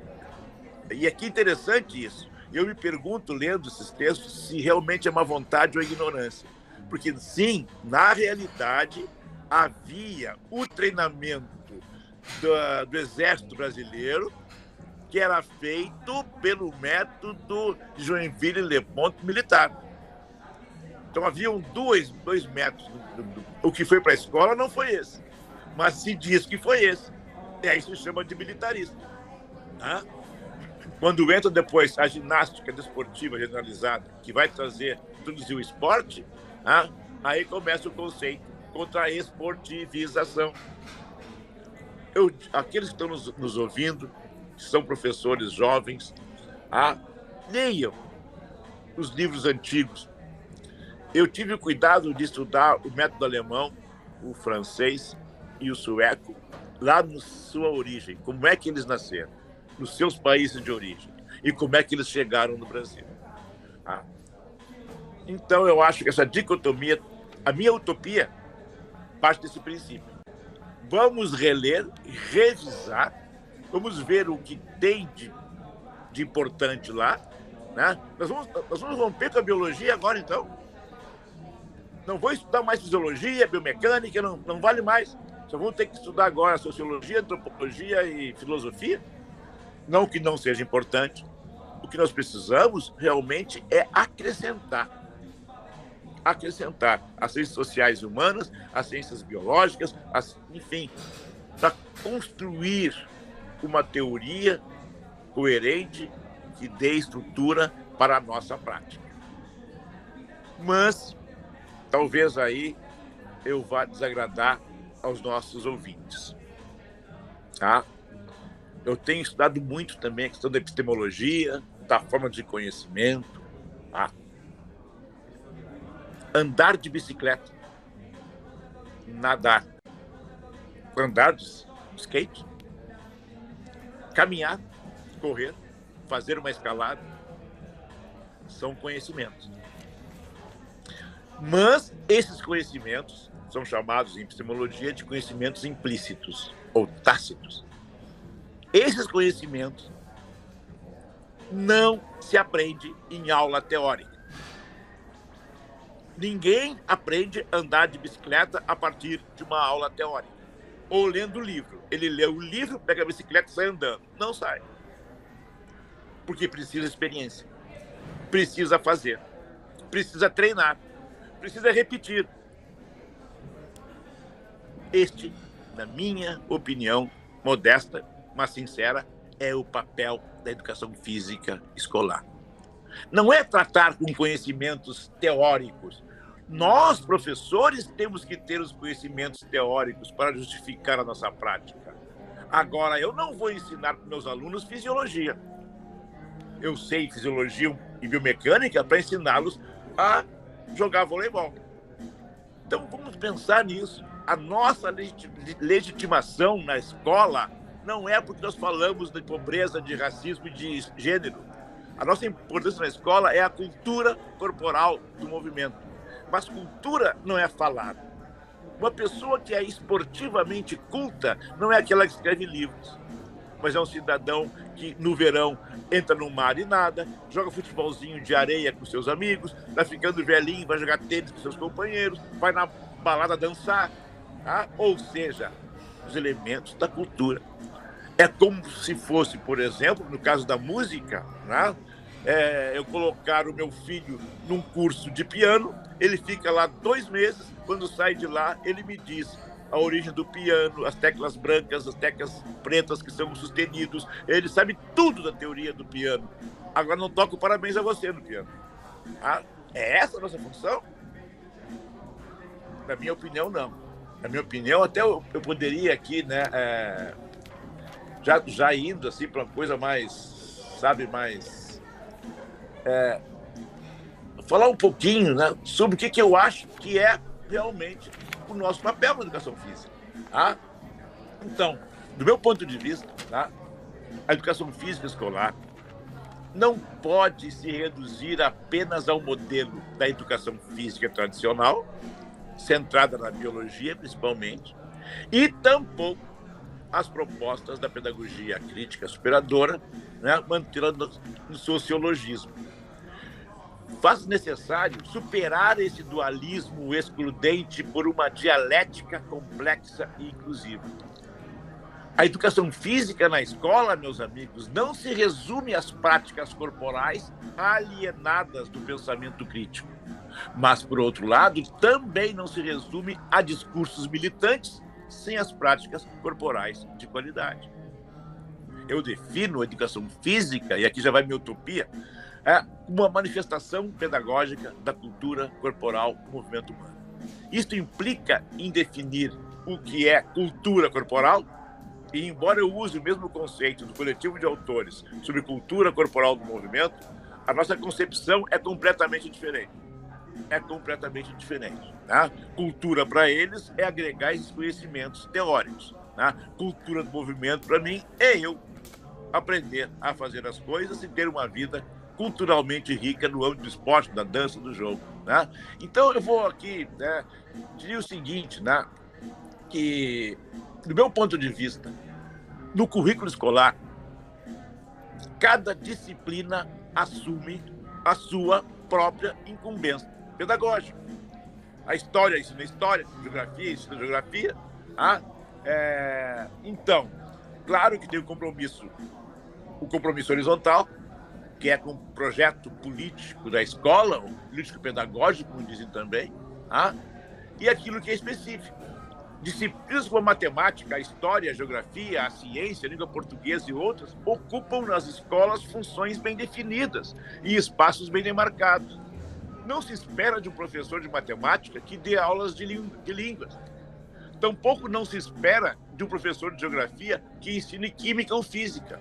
E aqui é interessante isso. Eu me pergunto, lendo esses textos, se realmente é uma vontade ou ignorância. Porque, sim, na realidade, havia o treinamento do, do Exército Brasileiro, que era feito pelo método Joinville Le Ponte militar. Então haviam dois, dois métodos. O que foi para a escola não foi esse, mas se diz que foi esse. E aí se chama de militarismo. Tá? Quando entra depois a ginástica desportiva generalizada, que vai trazer, introduzir o esporte, tá? aí começa o conceito contra a esportivização. Eu, aqueles que estão nos, nos ouvindo, que são professores jovens, ah, leiam os livros antigos. Eu tive o cuidado de estudar o método alemão, o francês e o sueco, lá na sua origem. Como é que eles nasceram? Nos seus países de origem. E como é que eles chegaram no Brasil. Ah. Então, eu acho que essa dicotomia, a minha utopia parte desse princípio. Vamos reler, revisar, vamos ver o que tem de, de importante lá. Né? Nós, vamos, nós vamos romper com a biologia agora, então. Não vou estudar mais fisiologia, biomecânica, não, não vale mais. Só vamos ter que estudar agora sociologia, antropologia e filosofia. Não que não seja importante. O que nós precisamos realmente é acrescentar acrescentar as ciências sociais e humanas, as ciências biológicas, as, enfim, para construir uma teoria coerente que dê estrutura para a nossa prática. Mas talvez aí eu vá desagradar aos nossos ouvintes. Tá? Eu tenho estudado muito também a questão da epistemologia, da forma de conhecimento. Tá? Andar de bicicleta, nadar, andar de skate, caminhar, correr, fazer uma escalada, são conhecimentos. Mas esses conhecimentos são chamados em epistemologia de conhecimentos implícitos ou tácitos. Esses conhecimentos não se aprende em aula teórica. Ninguém aprende a andar de bicicleta a partir de uma aula teórica ou lendo livro. Ele lê o livro, pega a bicicleta e sai andando. Não sai. Porque precisa experiência. Precisa fazer. Precisa treinar. Precisa repetir. Este, na minha opinião modesta, mas sincera, é o papel da educação física escolar. Não é tratar com conhecimentos teóricos, nós, professores, temos que ter os conhecimentos teóricos para justificar a nossa prática. Agora, eu não vou ensinar para meus alunos fisiologia. Eu sei fisiologia e biomecânica para ensiná-los a jogar voleibol. Então, vamos pensar nisso. A nossa legitimação na escola não é porque nós falamos de pobreza, de racismo e de gênero. A nossa importância na escola é a cultura corporal do movimento. Mas cultura não é falar. Uma pessoa que é esportivamente culta não é aquela que escreve livros, mas é um cidadão que no verão entra no mar e nada, joga futebolzinho de areia com seus amigos, vai ficando velhinho, vai jogar tênis com seus companheiros, vai na balada dançar. Tá? Ou seja, os elementos da cultura. É como se fosse, por exemplo, no caso da música, né? é, eu colocar o meu filho num curso de piano, ele fica lá dois meses, quando sai de lá, ele me diz a origem do piano, as teclas brancas, as teclas pretas que são sustenidos, ele sabe tudo da teoria do piano. Agora não toco parabéns a você no piano. Ah, é essa a nossa função? Na minha opinião, não. Na minha opinião, até eu, eu poderia aqui, né, é, já, já indo assim para uma coisa mais, sabe, mais é, falar um pouquinho né, sobre o que, que eu acho que é realmente o nosso papel na educação física. Tá? Então, do meu ponto de vista, tá, a educação física escolar não pode se reduzir apenas ao modelo da educação física tradicional, centrada na biologia principalmente, e tampouco as propostas da pedagogia crítica superadora, né, mantê-la no, sociologismo faz necessário superar esse dualismo excludente por uma dialética complexa e inclusiva. A educação física na escola, meus amigos, não se resume às práticas corporais alienadas do pensamento crítico. Mas, por outro lado, também não se resume a discursos militantes sem as práticas corporais de qualidade. Eu defino a educação física, e aqui já vai minha utopia, é uma manifestação pedagógica da cultura corporal do movimento humano. Isto implica em definir o que é cultura corporal, e embora eu use o mesmo conceito do coletivo de autores sobre cultura corporal do movimento, a nossa concepção é completamente diferente. É completamente diferente. Tá? Cultura para eles é agregar esses conhecimentos teóricos. Tá? Cultura do movimento para mim é eu aprender a fazer as coisas e ter uma vida culturalmente rica no âmbito do esporte, da dança, do jogo. Né? Então eu vou aqui né, dizer o seguinte, né, que do meu ponto de vista, no currículo escolar, cada disciplina assume a sua própria incumbência pedagógica. A história ensina história, a geografia ensina geografia. Ah, é, então, claro que tem o compromisso, o compromisso horizontal, que é com o projeto político da escola, o político pedagógico, como dizem também, tá? e aquilo que é específico. Disciplinas como a matemática, a história, a geografia, a ciência, a língua portuguesa e outras ocupam nas escolas funções bem definidas e espaços bem demarcados. Não se espera de um professor de matemática que dê aulas de, de línguas. Tampouco não se espera de um professor de geografia que ensine química ou física.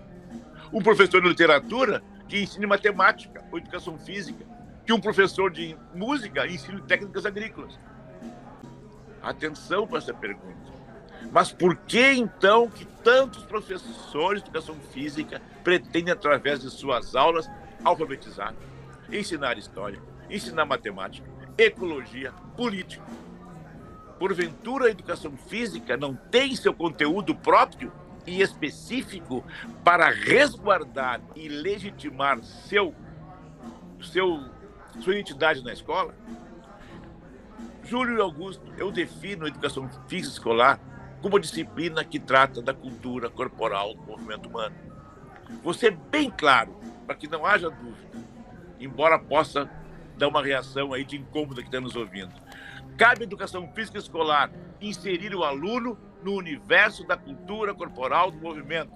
Um professor de literatura que ensine matemática ou educação física. Que um professor de música ensine técnicas agrícolas. Atenção para essa pergunta. Mas por que então que tantos professores de educação física pretendem, através de suas aulas, alfabetizar, ensinar história, ensinar matemática, ecologia, política? Porventura, a educação física não tem seu conteúdo próprio e específico para resguardar e legitimar seu, seu, sua identidade na escola? Júlio e Augusto, eu defino a educação física escolar como disciplina que trata da cultura corporal do movimento humano. Vou ser bem claro, para que não haja dúvida, embora possa dar uma reação aí de incômodo que está nos ouvindo. Cabe à educação física escolar inserir o aluno no universo da cultura corporal do movimento,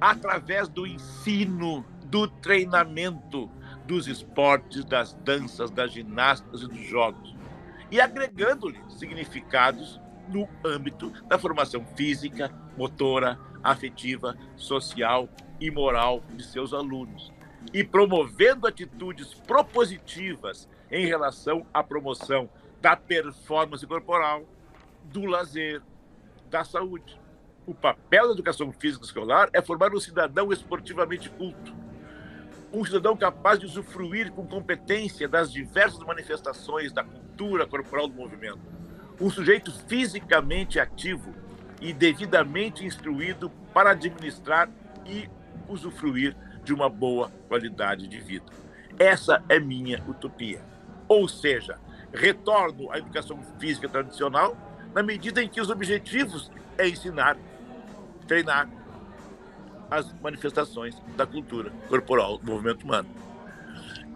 através do ensino, do treinamento, dos esportes, das danças, das ginásticas e dos jogos, e agregando-lhe significados no âmbito da formação física, motora, afetiva, social e moral de seus alunos, e promovendo atitudes propositivas em relação à promoção da performance corporal, do lazer, da saúde. O papel da educação física escolar é formar um cidadão esportivamente culto, um cidadão capaz de usufruir com competência das diversas manifestações da cultura corporal do movimento um sujeito fisicamente ativo e devidamente instruído para administrar e usufruir de uma boa qualidade de vida. Essa é minha utopia. Ou seja, retorno à educação física tradicional na medida em que os objetivos é ensinar, treinar as manifestações da cultura corporal do movimento humano.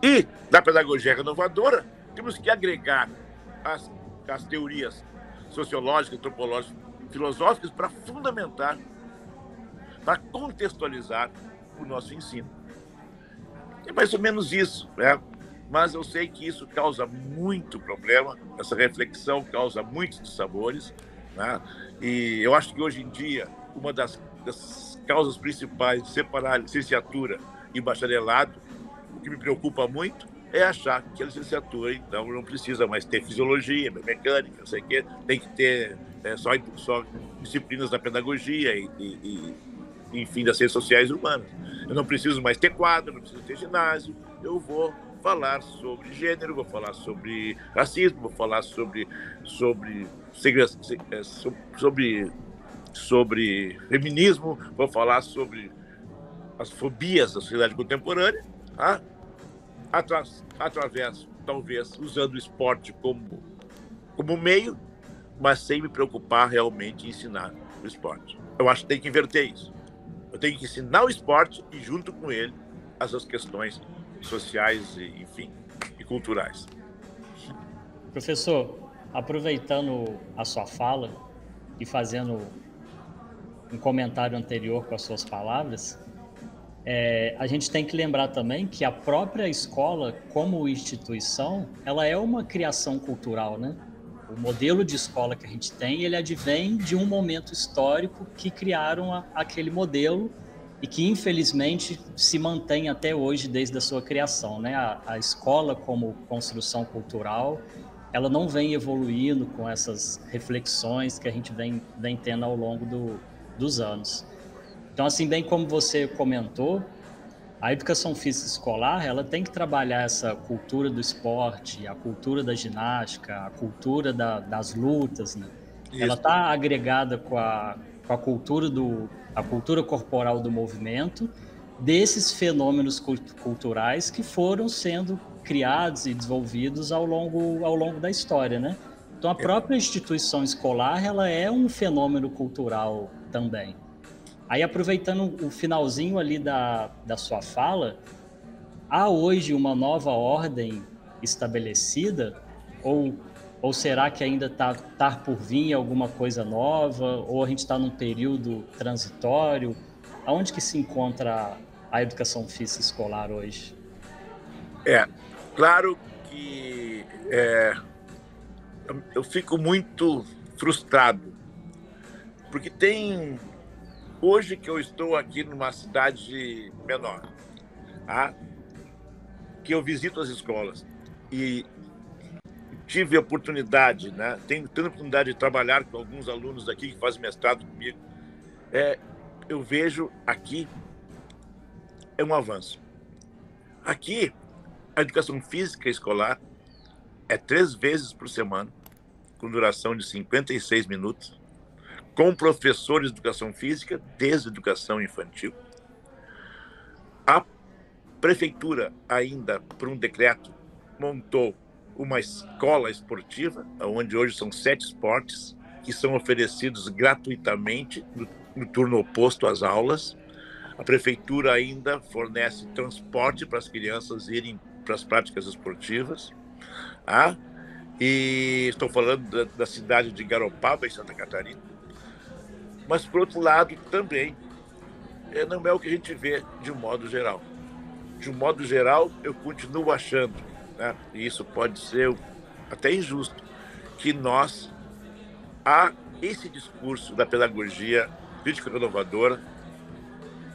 E, na pedagogia renovadora, temos que agregar as as teorias sociológicas, antropológicas, filosóficas para fundamentar, para contextualizar o nosso ensino. É mais ou menos isso, né? Mas eu sei que isso causa muito problema, essa reflexão causa muitos sabores, né? E eu acho que hoje em dia uma das, das causas principais de separar licenciatura e bacharelado, o que me preocupa muito, é achar que a licenciatura, então, não precisa mais ter fisiologia, mecânica, não sei o quê, tem que ter é, só, só disciplinas da pedagogia e, e, e, enfim, das ciências sociais humanas. Eu não preciso mais ter quadro, não preciso ter ginásio, eu vou falar sobre gênero, vou falar sobre racismo, vou falar sobre sobre é, sobre sobre feminismo, vou falar sobre as fobias da sociedade contemporânea, tá? atra através, talvez, usando o esporte como, como meio, mas sem me preocupar realmente em ensinar o esporte. Eu acho que tem que inverter isso. Eu tenho que ensinar o esporte e, junto com ele, essas questões sociais e, enfim, e culturais. Professor, aproveitando a sua fala e fazendo um comentário anterior com as suas palavras, é, a gente tem que lembrar também que a própria escola, como instituição, ela é uma criação cultural, né? O modelo de escola que a gente tem, ele advém de um momento histórico que criaram a, aquele modelo e que infelizmente se mantém até hoje desde a sua criação, né? A, a escola como construção cultural, ela não vem evoluindo com essas reflexões que a gente vem, vem tendo ao longo do, dos anos. Então, assim, bem como você comentou, a educação física escolar ela tem que trabalhar essa cultura do esporte, a cultura da ginástica, a cultura da, das lutas, né? Ela está agregada com a, com a cultura do a cultura corporal do movimento desses fenômenos culturais que foram sendo criados e desenvolvidos ao longo ao longo da história, né? Então a é. própria instituição escolar ela é um fenômeno cultural também. Aí, aproveitando o finalzinho ali da, da sua fala, há hoje uma nova ordem estabelecida? Ou, ou será que ainda está tá por vir alguma coisa nova? Ou a gente está num período transitório? Aonde que se encontra a educação física escolar hoje? É, claro que é, eu fico muito frustrado, porque tem hoje que eu estou aqui numa cidade menor, tá? que eu visito as escolas e tive a oportunidade, né? Tenho tendo a oportunidade de trabalhar com alguns alunos aqui que fazem mestrado comigo. É, eu vejo aqui é um avanço. Aqui a educação física escolar é três vezes por semana, com duração de 56 minutos, com professores de educação física desde educação infantil. A prefeitura, ainda por um decreto, montou uma escola esportiva, onde hoje são sete esportes que são oferecidos gratuitamente no, no turno oposto às aulas. A prefeitura ainda fornece transporte para as crianças irem para as práticas esportivas. Ah, e estou falando da, da, cidade de Garopaba, em Santa Catarina. Mas, por outro lado, também é, não é o que a gente vê de um modo geral. De um modo geral, eu continuo achando, né, e isso pode ser até injusto, que nós, há esse discurso da pedagogia crítica inovadora,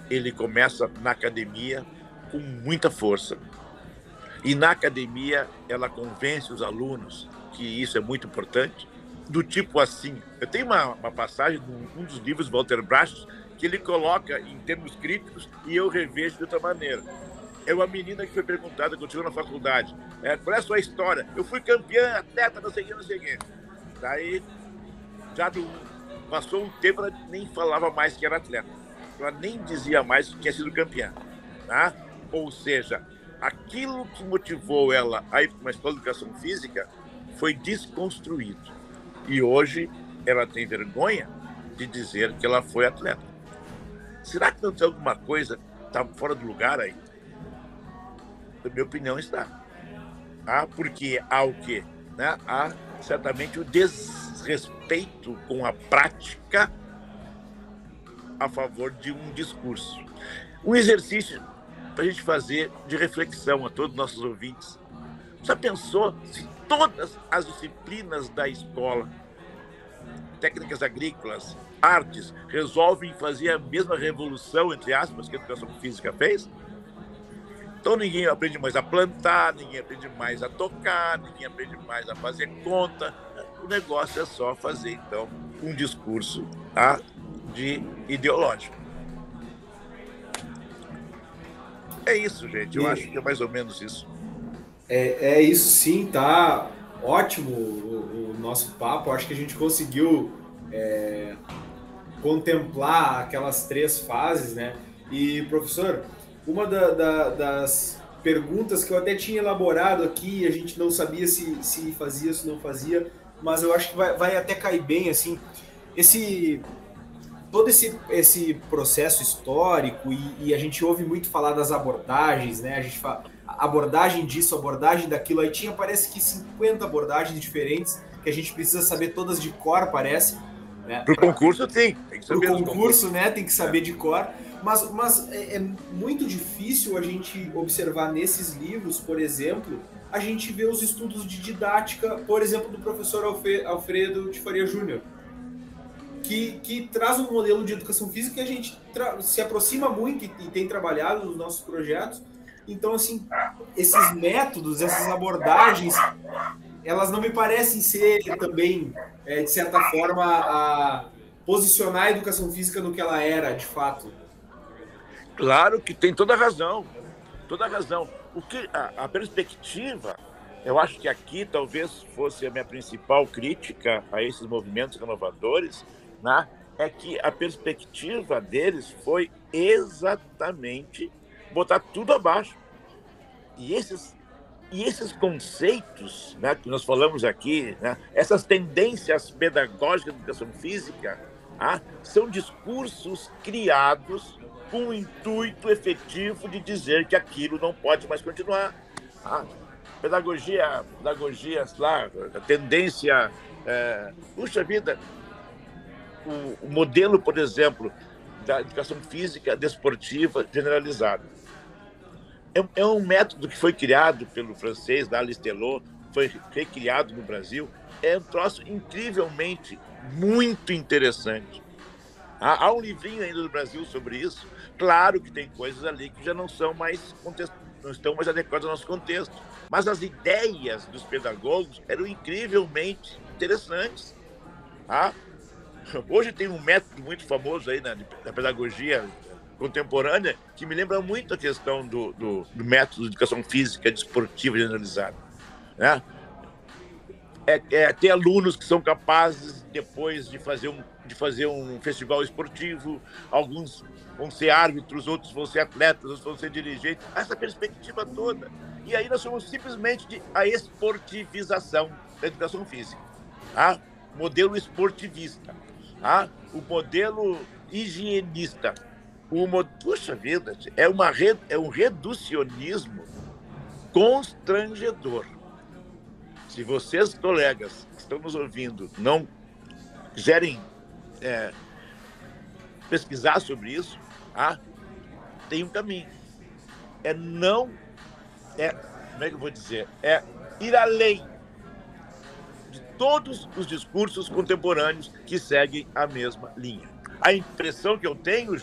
ele começa na academia com muita força, e na academia, ela convence os alunos que isso é muito importante, do tipo assim. Eu tenho uma, uma passagem de um dos livros, Walter Bracht, que ele coloca em termos críticos e eu revejo de outra maneira. É uma menina que foi perguntada quando chegou na faculdade: é, qual é a sua história? Eu fui campeã, atleta, não sei o que, não sei o que. Daí, já do, passou um tempo, ela nem falava mais que era atleta. Ela nem dizia mais que tinha sido campeã. Tá? Ou seja, aquilo que motivou ela a ir para uma escola de educação física foi desconstruído. E hoje ela tem vergonha de dizer que ela foi atleta. Será que não tem alguma coisa está fora do lugar aí? Na minha opinião, está. Ah, porque há o quê? Né? Há certamente o desrespeito com a prática a favor de um discurso. Um exercício para a gente fazer de reflexão a todos os nossos ouvintes. Já pensou se todas as disciplinas da escola, técnicas agrícolas, artes, resolvem fazer a mesma revolução, entre aspas, que a educação física fez? Então ninguém aprende mais a plantar, ninguém aprende mais a tocar, ninguém aprende mais a fazer conta. O negócio é só fazer, então, um discurso tá, de ideológico. É isso, gente. Eu e... acho que é mais ou menos isso. É, é isso sim, tá ótimo o, o nosso papo. Acho que a gente conseguiu é, contemplar aquelas três fases, né? E, professor, uma da, da, das perguntas que eu até tinha elaborado aqui, a gente não sabia se, se fazia, se não fazia, mas eu acho que vai, vai até cair bem, assim, esse todo esse, esse processo histórico e, e, a gente ouve muito falar das abordagens, né? A gente fala abordagem disso, abordagem daquilo. Aí tinha, parece que 50 abordagens diferentes que a gente precisa saber todas de cor, parece. Né? Para o concurso tem, tem que saber. Para o concurso, né? Tem que saber é. de cor. Mas, mas é, é muito difícil a gente observar nesses livros, por exemplo, a gente vê os estudos de didática, por exemplo, do professor Alfredo de Faria Júnior que, que traz um modelo de educação física que a gente se aproxima muito e, e tem trabalhado nos nossos projetos. Então, assim, esses métodos, essas abordagens, elas não me parecem ser também, é, de certa forma, a posicionar a educação física no que ela era, de fato. Claro que tem toda a razão, toda a razão. O que a, a perspectiva, eu acho que aqui talvez fosse a minha principal crítica a esses movimentos renovadores, né, é que a perspectiva deles foi exatamente botar tudo abaixo. E esses, e esses conceitos né, que nós falamos aqui, né, essas tendências pedagógicas da educação física, ah, são discursos criados com o intuito efetivo de dizer que aquilo não pode mais continuar. Ah, pedagogia, pedagogia, lá, a tendência. É, puxa vida, o, o modelo, por exemplo, da educação física desportiva generalizada. é, é um método que foi criado pelo francês, da Listelot, foi recriado no Brasil. É um troço incrivelmente muito interessante. Há, há, um livrinho ainda do Brasil sobre isso. Claro que tem coisas ali que já não são mais não estão mais adequadas ao nosso contexto. Mas as ideias dos pedagogos eram incrivelmente interessantes. Ah, hoje tem um método muito famoso aí na, na pedagogia contemporânea que me lembra muito a questão do, do, do método de educação física desportiva generalizada. Né? É, é, ter alunos que são capazes depois de fazer um, de fazer um festival esportivo, alguns vão ser árbitros, outros vão ser atletas, outros vão ser dirigentes, essa perspectiva toda. E aí nós somos simplesmente de, a esportivização da educação física. Tá? Modelo esportivista. Tá? O modelo higienista. O, puxa vida, é, uma, é um reducionismo constrangedor. Se vocês, colegas, que estão nos ouvindo, não quiserem é, pesquisar sobre isso, ah, tem um caminho. É não. É, como é que eu vou dizer? É ir além todos os discursos contemporâneos que seguem a mesma linha. A impressão que eu tenho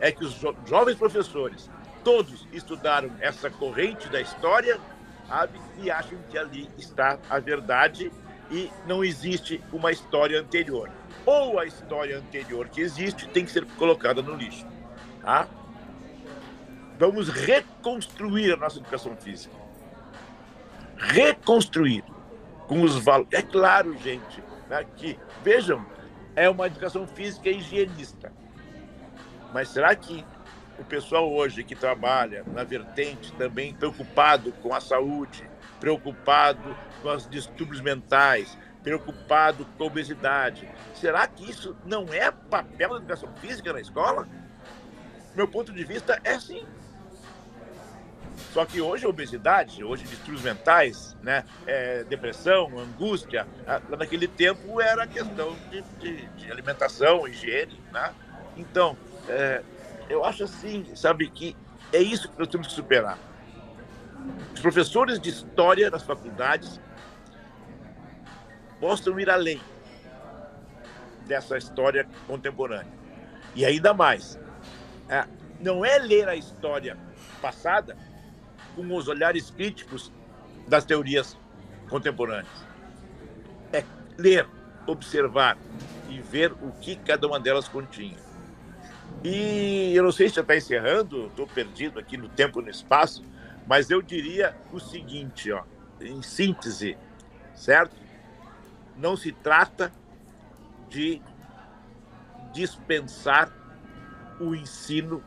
é que os jo jovens professores, todos estudaram essa corrente da história, sabe? E acham que ali está a verdade e não existe uma história anterior. Ou a história anterior que existe tem que ser colocada no lixo. Tá? Vamos reconstruir a nossa educação física. Reconstruir com os valores. É claro, gente, né, que, vejam, é uma educação física higienista. Mas será que o pessoal hoje que trabalha na vertente também preocupado com a saúde, preocupado com os distúrbios mentais, preocupado com a obesidade, será que isso não é papel da educação física na escola? meu ponto de vista é sim. Só que hoje a obesidade, hoje distúrbios mentais, né, é, depressão, angústia, lá naquele tempo era questão de, de, de alimentação, higiene, né? Então, é, eu acho assim, sabe, que é isso que nós temos que superar. Os professores de história das faculdades possam ir além dessa história contemporânea. E ainda mais, é, não é ler a história passada com os olhares críticos das teorias contemporâneas. É ler, observar e ver o que cada uma delas continha. E eu não sei se já está encerrando, estou perdido aqui no tempo e no espaço, mas eu diria o seguinte, ó, em síntese, certo? Não se trata de dispensar o ensino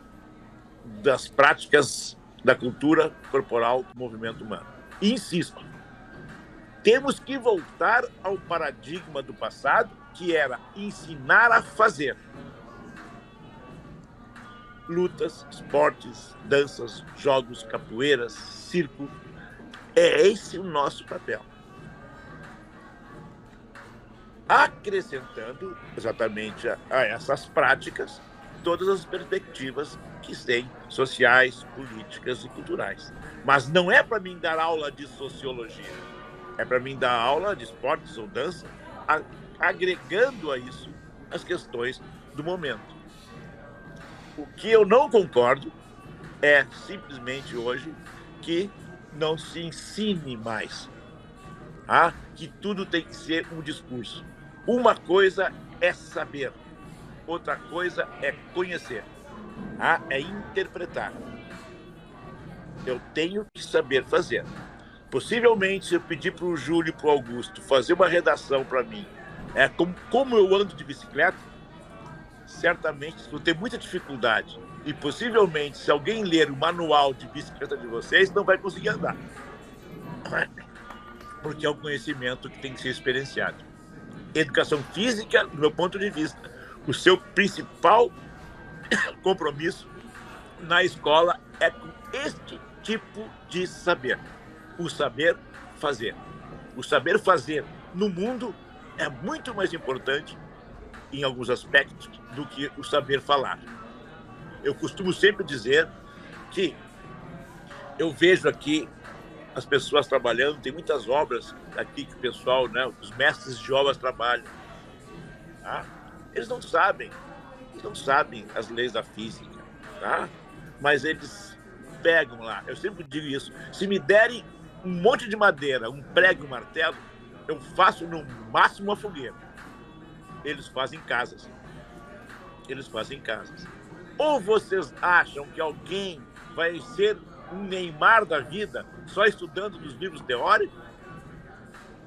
das práticas da cultura corporal do movimento humano. insisto, temos que voltar ao paradigma do passado, que era ensinar a fazer. Lutas, esportes, danças, jogos, capoeiras, circo. É esse o nosso papel. Acrescentando exatamente a, a essas práticas todas as perspectivas que têm sociais, políticas e culturais. Mas não é para mim dar aula de sociologia, é para mim dar aula de esportes ou dança, agregando a isso as questões do momento. O que eu não concordo é simplesmente hoje que não se ensine mais, ah, que tudo tem que ser um discurso. Uma coisa é saber, outra coisa é conhecer, ah, é interpretar. Eu tenho que saber fazer. Possivelmente, se eu pedir para o Júlio e para o Augusto fazer uma redação para mim, é como, como eu ando de bicicleta, certamente vou ter muita dificuldade. E possivelmente, se alguém ler o manual de bicicleta de vocês, não vai conseguir andar. Porque é um conhecimento que tem que ser experienciado. Educação física, do meu ponto de vista, o seu principal compromisso na escola é com este tipo de saber, o saber fazer. O saber fazer no mundo é muito mais importante em alguns aspectos do que o saber falar. Eu costumo sempre dizer que eu vejo aqui as pessoas trabalhando, tem muitas obras aqui que o pessoal, né, os mestres de obras trabalham. Tá? Eles não sabem, eles não sabem as leis da física, tá? mas eles pegam lá. Eu sempre digo isso. Se me derem um monte de madeira, um prego um martelo, eu faço no máximo uma fogueira. Eles fazem casas. Eles fazem casas. Ou vocês acham que alguém vai ser um Neymar da vida só estudando nos livros teóricos?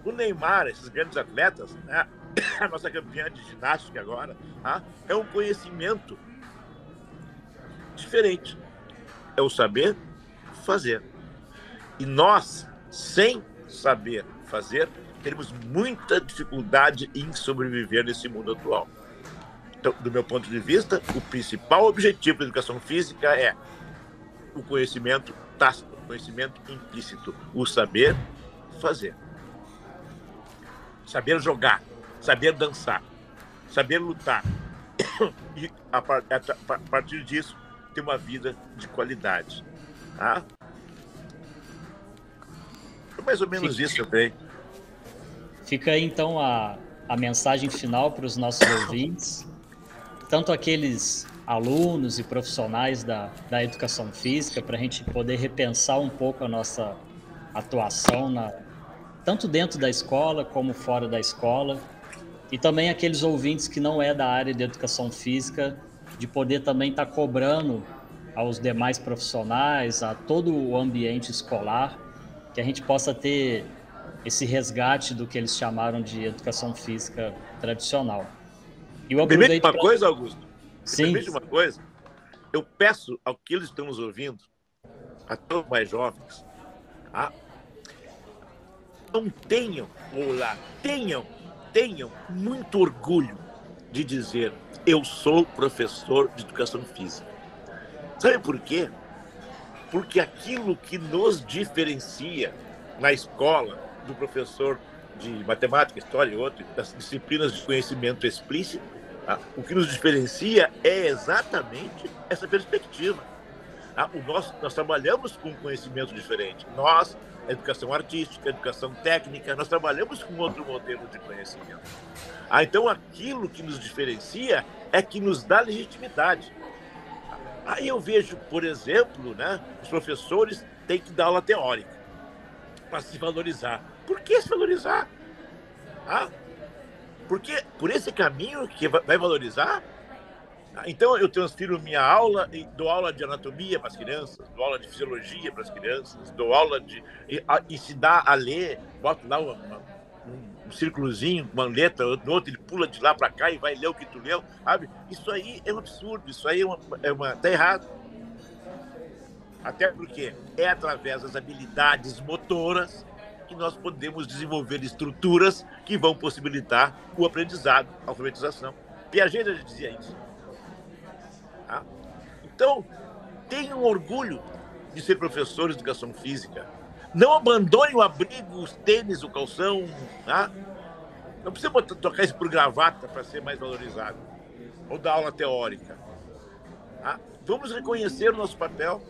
O Neymar, esses grandes atletas, né? A nossa campeã de ginástica agora, tá? é um conhecimento diferente. É o saber fazer. E nós, sem saber fazer, teremos muita dificuldade em sobreviver nesse mundo atual. Então, do meu ponto de vista, o principal objetivo da educação física é o conhecimento tácito, o conhecimento implícito, o saber fazer. Saber jogar, saber dançar, saber lutar. E a partir disso, ter uma vida de qualidade. Tá? É mais ou menos Fica... isso também. Fica aí então a, a mensagem final para os nossos ouvintes, tanto aqueles alunos e profissionais da, da educação física, para a gente poder repensar um pouco a nossa atuação, na, tanto dentro da escola como fora da escola, e também aqueles ouvintes que não é da área de educação física, de poder também estar tá cobrando aos demais profissionais, a todo o ambiente escolar, que a gente possa ter esse resgate do que eles chamaram de educação física tradicional. E eu Permite uma pra... coisa, Augusto? Sim. Permite uma coisa? Eu peço ao que eles estão nos ouvindo, a todos mais jovens, a... não tenham, ou lá, tenham, tenham muito orgulho de dizer eu sou professor de educação física. Sabe por quê? Porque aquilo que nos diferencia na escola do professor de matemática, história e outras das disciplinas de conhecimento explícito, tá? o que nos diferencia é exatamente essa perspectiva. Tá? O nosso, nós trabalhamos com conhecimento diferente. Nós, educação artística, educação técnica, nós trabalhamos com outro modelo de conhecimento. Ah, então, aquilo que nos diferencia é que nos dá legitimidade. Aí eu vejo, por exemplo, né, os professores têm que dar aula teórica para se valorizar. Por que se valorizar? Ah, porque por esse caminho que vai valorizar? Então eu transfiro minha aula e dou aula de anatomia para as crianças, dou aula de fisiologia para as crianças, dou aula de ensinar a ler, boto lá uma, uma um, um círculozinho, uma letra, no outro ele pula de lá para cá e vai ler o que tu leu, sabe? Isso aí é um absurdo, isso aí é uma, é uma tá errado. Até porque é através das habilidades motoras que nós podemos desenvolver estruturas que vão possibilitar o aprendizado, a alfabetização. Piaget já dizia isso. Então, tenham orgulho de ser professor de educação física, não abandone o abrigo, os tênis, o calção. Tá? Não precisa botar, trocar isso por gravata para ser mais valorizado. Ou dar aula teórica. Tá? Vamos reconhecer o nosso papel.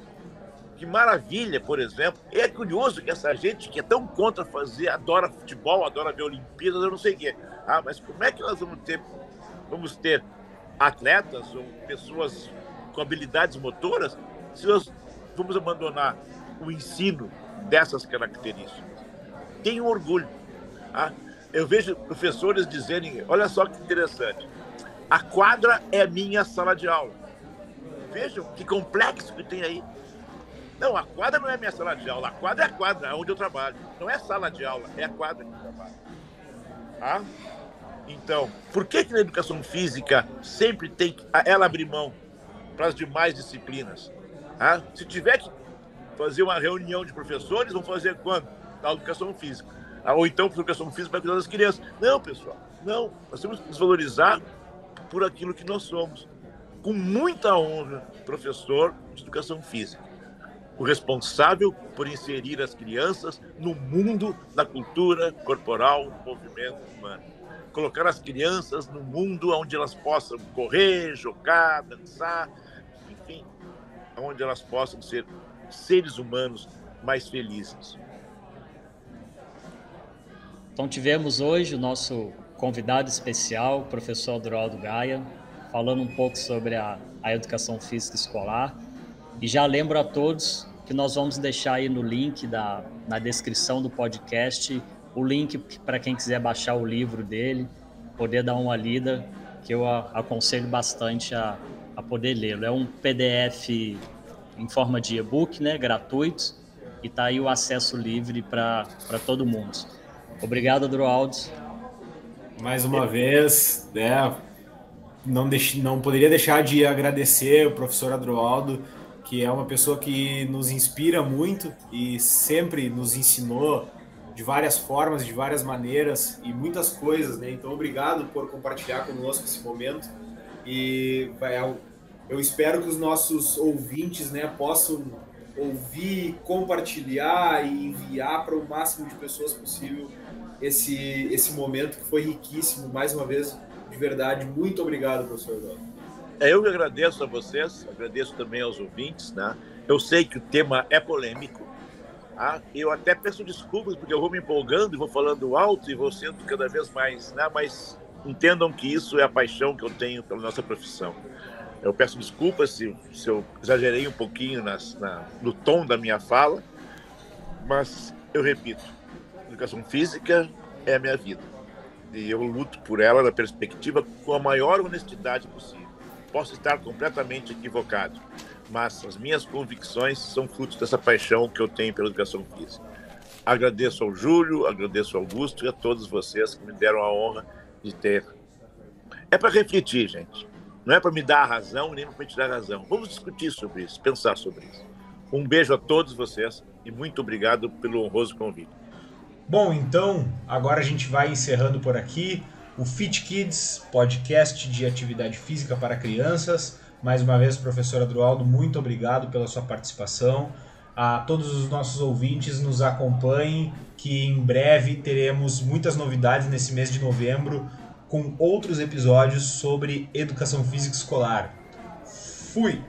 Que maravilha, por exemplo. É curioso que essa gente que é tão contra fazer, adora futebol, adora ver Olimpíadas, eu não sei o quê. Ah, mas como é que nós vamos ter, vamos ter atletas ou pessoas com habilidades motoras se nós vamos abandonar o ensino dessas características. Tenho orgulho. Tá? Eu vejo professores dizerem: olha só que interessante, a quadra é minha sala de aula. Vejam que complexo que tem aí. Não, a quadra não é minha sala de aula, a quadra é a quadra onde eu trabalho. Não é sala de aula, é a quadra que eu trabalho. Tá? Então, por que, que na educação física sempre tem que ela abrir mão para as demais disciplinas? Tá? Se tiver que fazer uma reunião de professores, vão fazer quando? Na educação física. Ah, ou então, educação física para cuidar das crianças. Não, pessoal, não. Nós temos que nos valorizar por aquilo que nós somos. Com muita honra, professor de educação física. O responsável por inserir as crianças no mundo da cultura corporal, movimento humano. Colocar as crianças no mundo onde elas possam correr, jogar, dançar, onde elas possam ser seres humanos mais felizes. Então tivemos hoje o nosso convidado especial, o professor Adroaldo Gaia, falando um pouco sobre a, a educação física escolar. E já lembro a todos que nós vamos deixar aí no link da, na descrição do podcast o link para quem quiser baixar o livro dele, poder dar uma lida, que eu aconselho bastante a, a poder lê-lo. É um PDF em forma de e-book, né, gratuito, e está aí o acesso livre para todo mundo. Obrigado, Adroaldo. Mais uma vez, né, não, deix, não poderia deixar de agradecer o professor Adroaldo, que é uma pessoa que nos inspira muito e sempre nos ensinou de várias formas, de várias maneiras e muitas coisas, né? Então, obrigado por compartilhar conosco esse momento e eu espero que os nossos ouvintes, né, possam ouvir, compartilhar e enviar para o máximo de pessoas possível esse esse momento que foi riquíssimo. Mais uma vez, de verdade, muito obrigado, professor Eduardo. É, eu que agradeço a vocês, agradeço também aos ouvintes, né? Eu sei que o tema é polêmico, ah, eu até peço desculpas porque eu vou me empolgando e vou falando alto e vou sendo cada vez mais, né? mas entendam que isso é a paixão que eu tenho pela nossa profissão. Eu peço desculpas se, se eu exagerei um pouquinho nas, na, no tom da minha fala, mas eu repito: educação física é a minha vida e eu luto por ela na perspectiva com a maior honestidade possível. Posso estar completamente equivocado, mas as minhas convicções são frutos dessa paixão que eu tenho pela educação física. Agradeço ao Júlio, agradeço ao Augusto e a todos vocês que me deram a honra de ter. É para refletir, gente. Não é para me dar a razão nem para me tirar a razão. Vamos discutir sobre isso, pensar sobre isso. Um beijo a todos vocês e muito obrigado pelo honroso convite. Bom, então, agora a gente vai encerrando por aqui o Fit Kids, podcast de atividade física para crianças. Mais uma vez, professor Adroaldo, muito obrigado pela sua participação. A todos os nossos ouvintes nos acompanhem, que em breve teremos muitas novidades nesse mês de novembro com outros episódios sobre educação física escolar. Fui!